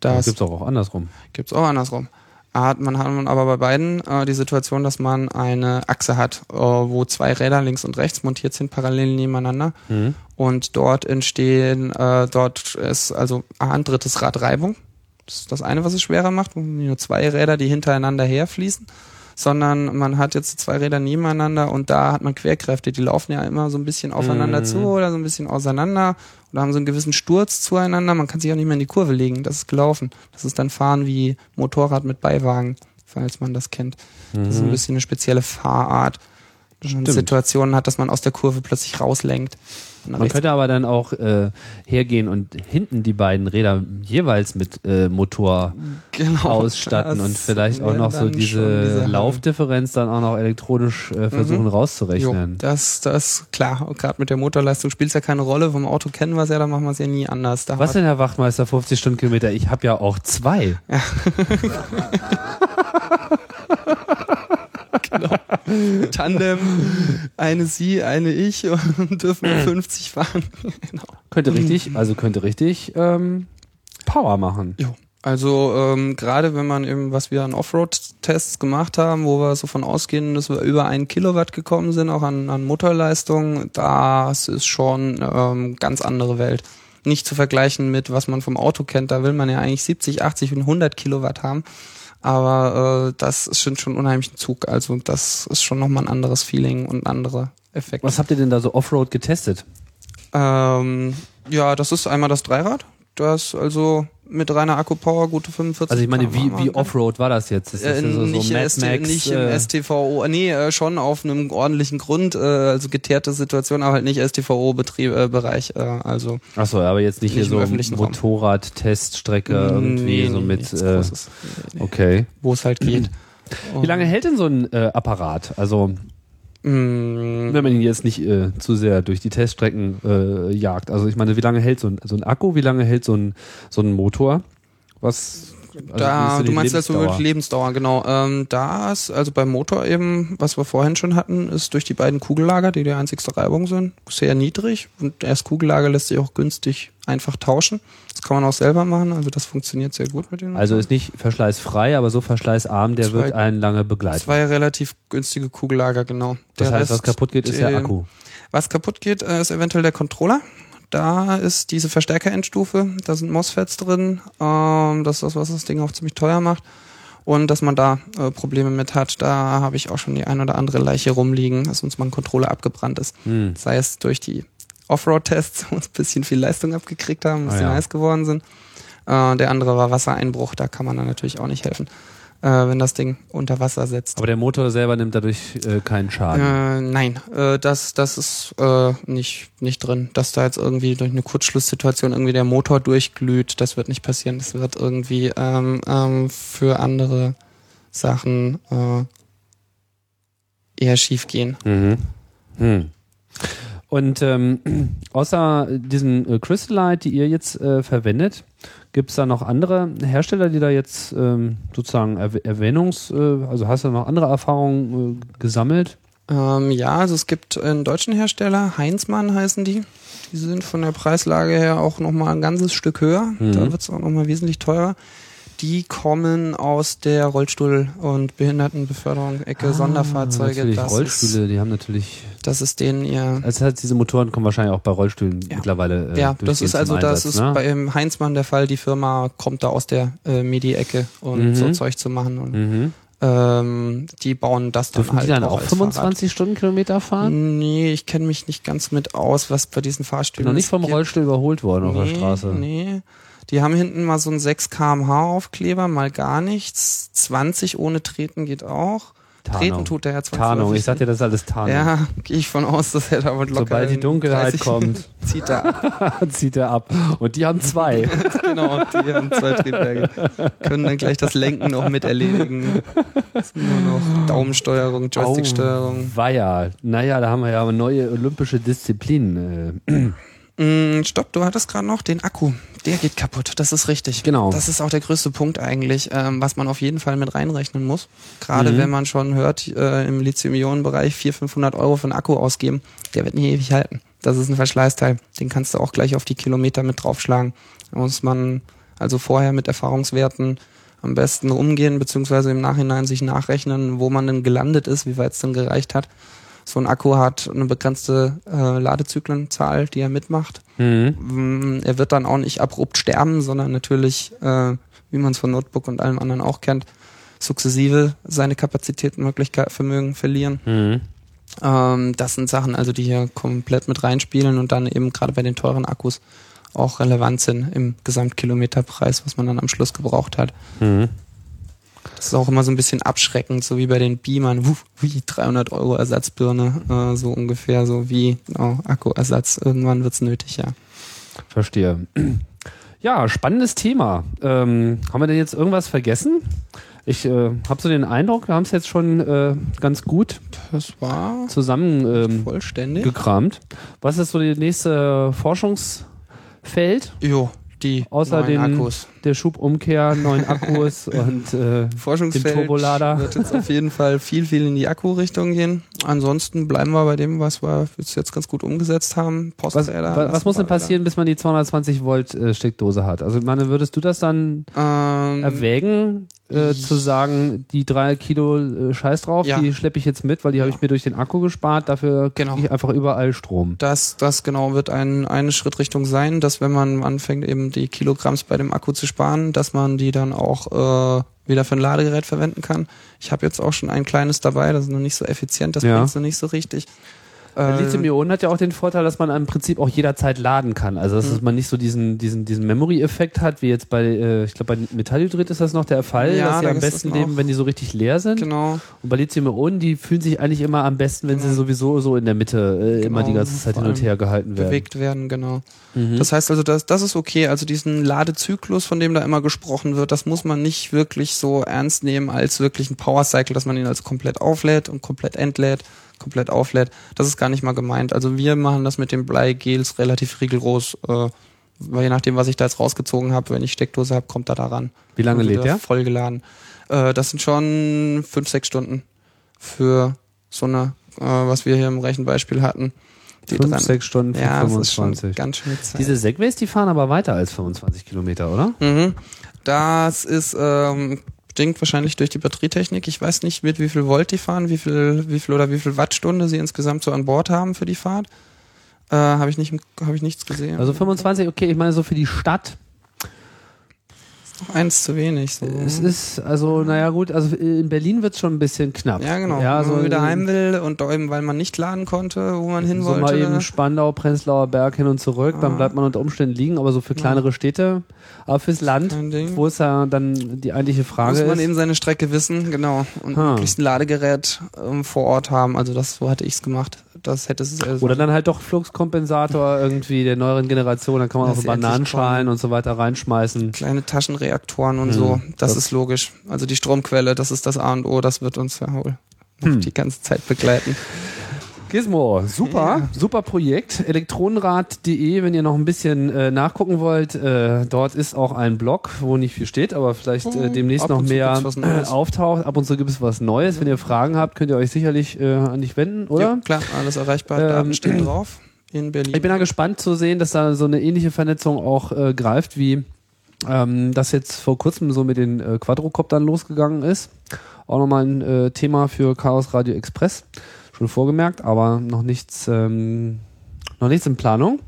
das, Das gibt's auch, auch andersrum. Gibt's auch andersrum. Hat man hat man aber bei beiden äh, die Situation, dass man eine Achse hat, äh, wo zwei Räder links und rechts montiert sind, parallel nebeneinander. Mhm. Und dort entstehen, äh, dort ist also ein drittes Rad Reibung. Das ist das eine, was es schwerer macht. Nur zwei Räder, die hintereinander herfließen. Sondern man hat jetzt zwei Räder nebeneinander und da hat man Querkräfte, die laufen ja immer so ein bisschen aufeinander Mhm. zu oder so ein bisschen auseinander oder haben so einen gewissen Sturz zueinander. Man kann sich auch nicht mehr in die Kurve legen. Das ist gelaufen. Das ist dann Fahren wie Motorrad mit Beiwagen, falls man das kennt. Das ist ein bisschen eine spezielle Fahrart. Dass man Mhm. Situationen hat, dass man aus der Kurve plötzlich rauslenkt. Man rechts. könnte aber dann auch äh, hergehen und hinten die beiden Räder jeweils mit äh, Motor genau, ausstatten und vielleicht auch noch so diese, diese- Laufdifferenz dann auch noch elektronisch äh, versuchen Jo, rauszurechnen. das, das, klar. Gerade mit der Motorleistung spielt es ja keine Rolle. Vom Auto kennen wir es ja, da machen wir es ja nie anders. Da Was denn, Herr Wachtmeister, 50 Stundenkilometer? Ich habe ja auch zwei. Tandem, eine Sie, eine ich und dürfen Mhm. wir 50 fahren. genau. Könnte richtig, also könnte richtig ähm, Power machen. Jo. Also ähm, gerade wenn man eben, was wir an Offroad-Tests gemacht haben, wo wir so von ausgehen, dass wir über einen Kilowatt gekommen sind, auch an, an Motorleistung, das ist schon ähm, ganz andere Welt. Nicht zu vergleichen mit, was man vom Auto kennt, da will man ja eigentlich 70, 80 und 100 Kilowatt haben. Aber äh, das ist schon, schon unheimlich ein Zug. Also das ist schon nochmal ein anderes Feeling und andere Effekte. Was habt ihr denn da so Offroad getestet? Ähm, ja, das ist einmal das Dreirad. Das also mit reiner Akkupower gute 45 Also ich meine, wie, wie. Offroad war das jetzt? Ist das Äh, so, so nicht, Mad ST, Max, nicht im äh, STVO, nee, äh, schon auf einem ordentlichen Grund, äh, also geteerte Situation, aber halt nicht STVO-Betrieb, äh, äh, also Achso, aber jetzt nicht, Nicht hier im so. Motorrad-Teststrecke irgendwie nee, so mit. Äh, Großes. Nee, nee. okay. wo es halt geht. Wie lange hält denn so ein äh, Apparat? Also wenn man ihn jetzt nicht äh, zu sehr durch die Teststrecken äh, jagt. Also ich meine, wie lange hält so ein, so ein Akku? Wie lange hält so ein so ein Motor? Was? Also da, du meinst jetzt so Lebensdauer? wirklich Lebensdauer, genau. Ähm, da ist, also beim Motor eben, was wir vorhin schon hatten, ist durch die beiden Kugellager, die die einzigste Reibung sind, sehr niedrig. Und das Kugellager lässt sich auch günstig einfach tauschen. Das kann man auch selber machen, also das funktioniert sehr gut mit dem. Also ist nicht verschleißfrei, aber so verschleißarm, der Zwei- wird einen lange begleiten. Zwei relativ günstige Kugellager, genau. Das Der heißt, was kaputt geht, ist der äh, Akku. Was kaputt geht, äh, ist eventuell der Controller. Da ist diese Verstärkerendstufe, da sind MOSFETs drin. Ähm, das ist das, was das Ding auch ziemlich teuer macht. Und dass man da äh, Probleme mit hat, da habe ich auch schon die ein oder andere Leiche rumliegen, dass uns mal ein Controller abgebrannt ist. Hm. Sei es durch die Offroad-Tests, wo uns ein bisschen viel Leistung abgekriegt haben, ein Ah, bisschen ja. heiß geworden sind. Äh, der andere war Wassereinbruch, da kann man dann natürlich auch nicht helfen, äh, wenn das Ding unter Wasser setzt. Aber der Motor selber nimmt dadurch äh, keinen Schaden. Äh, nein, äh, das, das ist äh, nicht, nicht drin. Dass da jetzt irgendwie durch eine Kurzschlusssituation irgendwie der Motor durchglüht, das wird nicht passieren. Das wird irgendwie ähm, ähm, für andere Sachen eher schief gehen. Mhm. Hm. Und ähm, außer diesen äh, Crystalite, die ihr jetzt äh, verwendet, gibt es da noch andere Hersteller, die da jetzt ähm, sozusagen Erw Erwähnungs-, äh, also hast du noch andere Erfahrungen äh, gesammelt? Ähm, ja, also es gibt einen deutschen Hersteller, Heinzmann heißen die. Die sind von der Preislage her auch nochmal ein ganzes Stück höher. Mhm. Da wird es auch nochmal wesentlich teurer. Die kommen aus der Rollstuhl- und Behindertenbeförderung-Ecke, Sonderfahrzeuge. Ah, Natürlich, Das Rollstühle, Ist, die haben natürlich, das ist denen ihr. also heißt, diese Motoren kommen wahrscheinlich auch bei Rollstühlen Ja. mittlerweile äh, ja, das ist also, zum das Einsatz, ist ne? bei Heinzmann der Fall. Die Firma kommt da aus der äh, MIDI-Ecke und Mhm. so Zeug zu machen. Und, mhm. ähm, die bauen das dann Dürfen halt die dann auch auch als 25 Stundenkilometer fahren? Nee, ich kenne mich nicht ganz mit aus, was bei diesen Fahrstühlen noch nicht vom. Rollstuhl überholt worden auf der Nee, Straße. Nee. Die haben hinten mal so einen 6 kmh Aufkleber, mal gar nichts. 20 ohne Treten geht auch. Treten tut der ja Tarnung, ich sagte, das ist alles Tarnung. Ja, gehe ich von aus, dass er damit locker. Sobald die Dunkelheit 30 kommt. zieht er ab. Zieht er ab. Und die haben zwei. genau, die haben zwei Triebwerke. Können dann gleich das Lenken noch mit erledigen. Nur noch Daumensteuerung, Joysticksteuerung. Oh, weia. Naja, da haben wir ja eine neue olympische Disziplin. Mm, stopp, du hattest gerade noch den Akku. Der geht kaputt. Das ist richtig. Genau. Das ist auch der größte Punkt eigentlich, ähm, was man auf jeden Fall mit reinrechnen muss. Gerade Mhm. wenn man schon hört, äh, im Lithium-Ionen-Bereich 400, 500 Euro für einen Akku ausgeben, der wird nie ewig halten. Das ist ein Verschleißteil. Den kannst du auch gleich auf die Kilometer mit draufschlagen. Da muss man also vorher mit Erfahrungswerten am besten umgehen, beziehungsweise im Nachhinein sich nachrechnen, wo man denn gelandet ist, wie weit es denn gereicht hat. So ein Akku hat eine begrenzte äh, Ladezyklenzahl, die er mitmacht. mhm. Mm, Er wird dann auch nicht abrupt sterben, sondern natürlich, äh, wie man es von Notebook und allem anderen auch kennt, sukzessive seine Kapazität, Möglichkeit, Vermögen verlieren. Mhm. Ähm, das sind Sachen, also die hier komplett mit reinspielen und dann eben gerade bei den teuren Akkus auch relevant sind im Gesamtkilometerpreis, was man dann am Schluss gebraucht hat. Mhm. Das ist auch immer so ein bisschen abschreckend, so wie bei den Beamern, wuh, wie 300 Euro Ersatzbirne, äh, so ungefähr, so wie genau, Akkuersatz. Irgendwann wird's nötig, ja. Verstehe. Ja, spannendes Thema. Ähm, haben wir denn jetzt irgendwas vergessen? Ich äh, habe so den Eindruck, wir haben es jetzt schon äh, ganz gut Das war zusammen ähm, vollständig. gekramt. Was ist so die nächste Forschungsfeld? Jo, die Außer neuen den Akkus. Der Schubumkehr, neuen Akkus und äh, Forschungsfeld den Turbolader. wird jetzt auf jeden Fall viel, viel in die Akku-Richtung gehen. Ansonsten bleiben wir bei dem, was wir jetzt, jetzt ganz gut umgesetzt haben. was, Postzähler. was, was muss denn passieren, bis man die 220 Volt äh, Steckdose hat? Also, meine, würdest du das dann da. Ähm, erwägen, äh, zu sagen, die drei Kilo äh, Scheiß drauf, Ja. die schleppe ich jetzt mit, weil die habe ich mir durch den Akku gespart, dafür kriege Genau. ich einfach überall Strom. Das, das genau wird ein, eine Schrittrichtung sein, dass wenn man anfängt, eben die Kilogramms bei dem Akku zu sparen, dass man die dann auch äh, wieder für ein Ladegerät verwenden kann. Ich habe jetzt auch schon ein kleines dabei, das ist noch nicht so effizient, das Ja. bringt's noch nicht so richtig. Äh, Lithium-Ionen hat ja auch den Vorteil, dass man im Prinzip auch jederzeit laden kann. Also dass Mhm. man nicht so diesen, diesen, diesen Memory-Effekt hat, wie jetzt bei, äh, ich glaube, bei Metallhydrid ist das noch der Fall, Ja, dass sie da am besten leben, wenn die so richtig leer sind. genau. Und bei Lithium-Ionen, die fühlen sich eigentlich immer am besten, wenn sie Genau. sowieso so in der Mitte äh, immer Genau, die ganze Zeit vor hin und her gehalten werden. bewegt werden, genau. Mhm. Das heißt also, das, das ist okay. Also diesen Ladezyklus, von dem da immer gesprochen wird, das muss man nicht wirklich so ernst nehmen als wirklich ein Power Cycle, dass man ihn als komplett auflädt und komplett entlädt, komplett auflädt. Das ist gar nicht mal gemeint. Also wir machen das mit den Bleigels relativ rigoros. Äh, weil je nachdem, was ich da jetzt rausgezogen habe, wenn ich Steckdose habe, kommt er daran. Wie lange lädt der? Vollgeladen. Äh, das sind schon fünf, sechs Stunden für so eine, äh, was wir hier im Rechenbeispiel hatten. Die Fünf, dran- sechs Stunden für ja, das ist schon 25. ganz schön Zeit. Diese Segways, die fahren aber weiter als 25 Kilometer, oder? Mhm. Das ist ähm, bedingt wahrscheinlich durch die Batterietechnik. Ich weiß nicht, mit wie viel Volt die fahren, wie viel, wie viel oder wie viel Wattstunde sie insgesamt so an Bord haben für die Fahrt. Äh, habe ich nicht, habe ich nichts gesehen. Also 25, okay, ich meine so für die Stadt. Eins zu wenig. So. Es ist, also, naja gut, also in Berlin wird es schon ein bisschen knapp. ja, genau. Ja, Wenn so man wieder heim will und eben, weil man nicht laden konnte, wo man hin so mal wollte. eben Spandau, Prenzlauer Berg hin und zurück, dann Ah. bleibt man unter Umständen liegen, aber so für kleinere Städte, aber fürs Land, wo es ja dann die eigentliche Frage muss man ist. eben seine Strecke wissen, genau. Und Ha. möglichst ein Ladegerät ähm, vor Ort haben. Also das, so hatte ich's gemacht. Das hätte es also Oder dann halt doch Fluxkompensator irgendwie der neueren Generation, dann kann man auch so ist Bananenschalen kommen. und so weiter reinschmeißen. kleine Taschenreaktoren und Hm. so. Das, Das- ist logisch. Also die Stromquelle, das ist das A und O, das wird uns ja wohl Hm. die ganze Zeit begleiten. Gizmo, super, Ja. super Projekt. Elektronenrad.de, wenn ihr noch ein bisschen äh, nachgucken wollt. Äh, dort ist auch ein Blog, wo nicht viel steht, aber vielleicht äh, Oh, demnächst noch mehr auftaucht. Ab und zu gibt es was Neues. Wenn ihr Fragen habt, könnt ihr euch sicherlich äh, an dich wenden, oder? Ja, klar, alles erreichbar. Ähm, Daten stehen drauf in Berlin. Ich bin da gespannt zu sehen, dass da so eine ähnliche Vernetzung auch äh, greift, wie ähm, das jetzt vor kurzem so mit den äh, Quadrocoptern losgegangen ist. Auch nochmal ein äh, Thema für Chaos Radio Express. Schon vorgemerkt, aber noch nichts, ähm, noch nichts in Planung.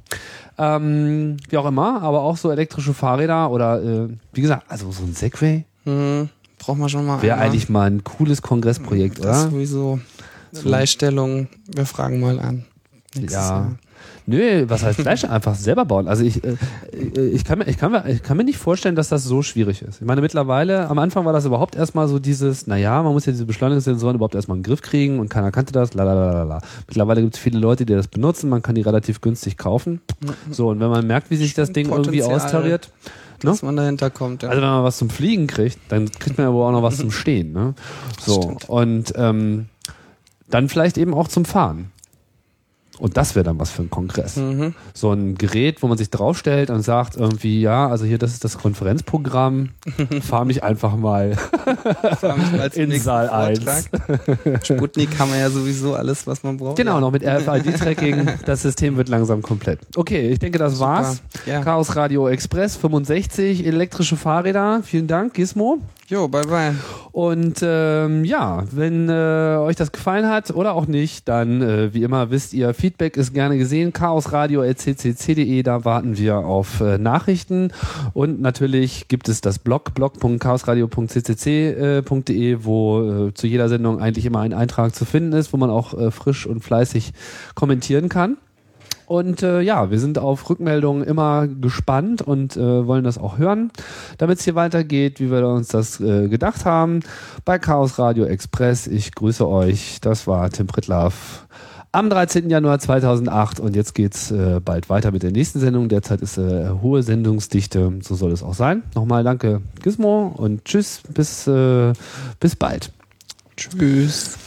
Ähm, wie auch immer, aber auch so elektrische Fahrräder oder äh, wie gesagt, also so ein Segway hm, braucht man schon mal. wäre eigentlich mal ein cooles Kongressprojekt, Das oder? sowieso. So. Leihstellung, wir fragen mal an. Nächstes Ja. Jahr. Nö, was heißt Fleisch? Einfach selber bauen. Also ich, äh, ich, kann mir, ich, kann mir, ich kann mir nicht vorstellen, dass das so schwierig ist. Ich meine, mittlerweile, am Anfang war das überhaupt erstmal so dieses, naja, man muss ja diese Beschleunigungssensoren überhaupt erstmal in den Griff kriegen und keiner kannte das, la. Mittlerweile gibt es viele Leute, die das benutzen, man kann die relativ günstig kaufen. So, und wenn man merkt, wie sich das Ding irgendwie Potenzial. austariert, ne? Dass man dahinter kommt. Ja. Also wenn man was zum Fliegen kriegt, dann kriegt man aber auch noch was zum Stehen. Ne? So und ähm, dann vielleicht eben auch zum Fahren. Und das wäre dann was für ein Kongress. Mhm. So ein Gerät, wo man sich draufstellt und sagt irgendwie, ja, also hier, das ist das Konferenzprogramm, fahr mich einfach mal mal in Saal 1. Vortrag. Sputnik haben wir ja sowieso alles, was man braucht. Genau, noch mit RFID-Tracking. Das System wird langsam komplett. Okay, ich denke, das Super. war's. Ja. Chaos Radio Express 65, elektrische Fahrräder. Vielen Dank, Gizmo. Jo, bye bye. Und ähm, ja, wenn äh, euch das gefallen hat oder auch nicht, dann äh, wie immer wisst ihr, Feedback ist gerne gesehen. chaosradio.ccc.de, da warten wir auf äh, Nachrichten. Und natürlich gibt es das Blog, blog.chaosradio.ccc.de, wo äh, zu jeder Sendung eigentlich immer ein Eintrag zu finden ist, wo man auch äh, frisch und fleißig kommentieren kann. Und äh, ja, wir sind auf Rückmeldungen immer gespannt und äh, wollen das auch hören, damit es hier weitergeht, wie wir uns das äh, gedacht haben. Bei Chaos Radio Express. Ich grüße euch. Das war Tim Pritlaff am 13. Januar 2008 und jetzt geht's äh, bald weiter mit der nächsten Sendung. Derzeit ist äh, hohe Sendungsdichte, so soll es auch sein. Nochmal danke Gizmo und tschüss, bis, äh, bis bald. Tschüss.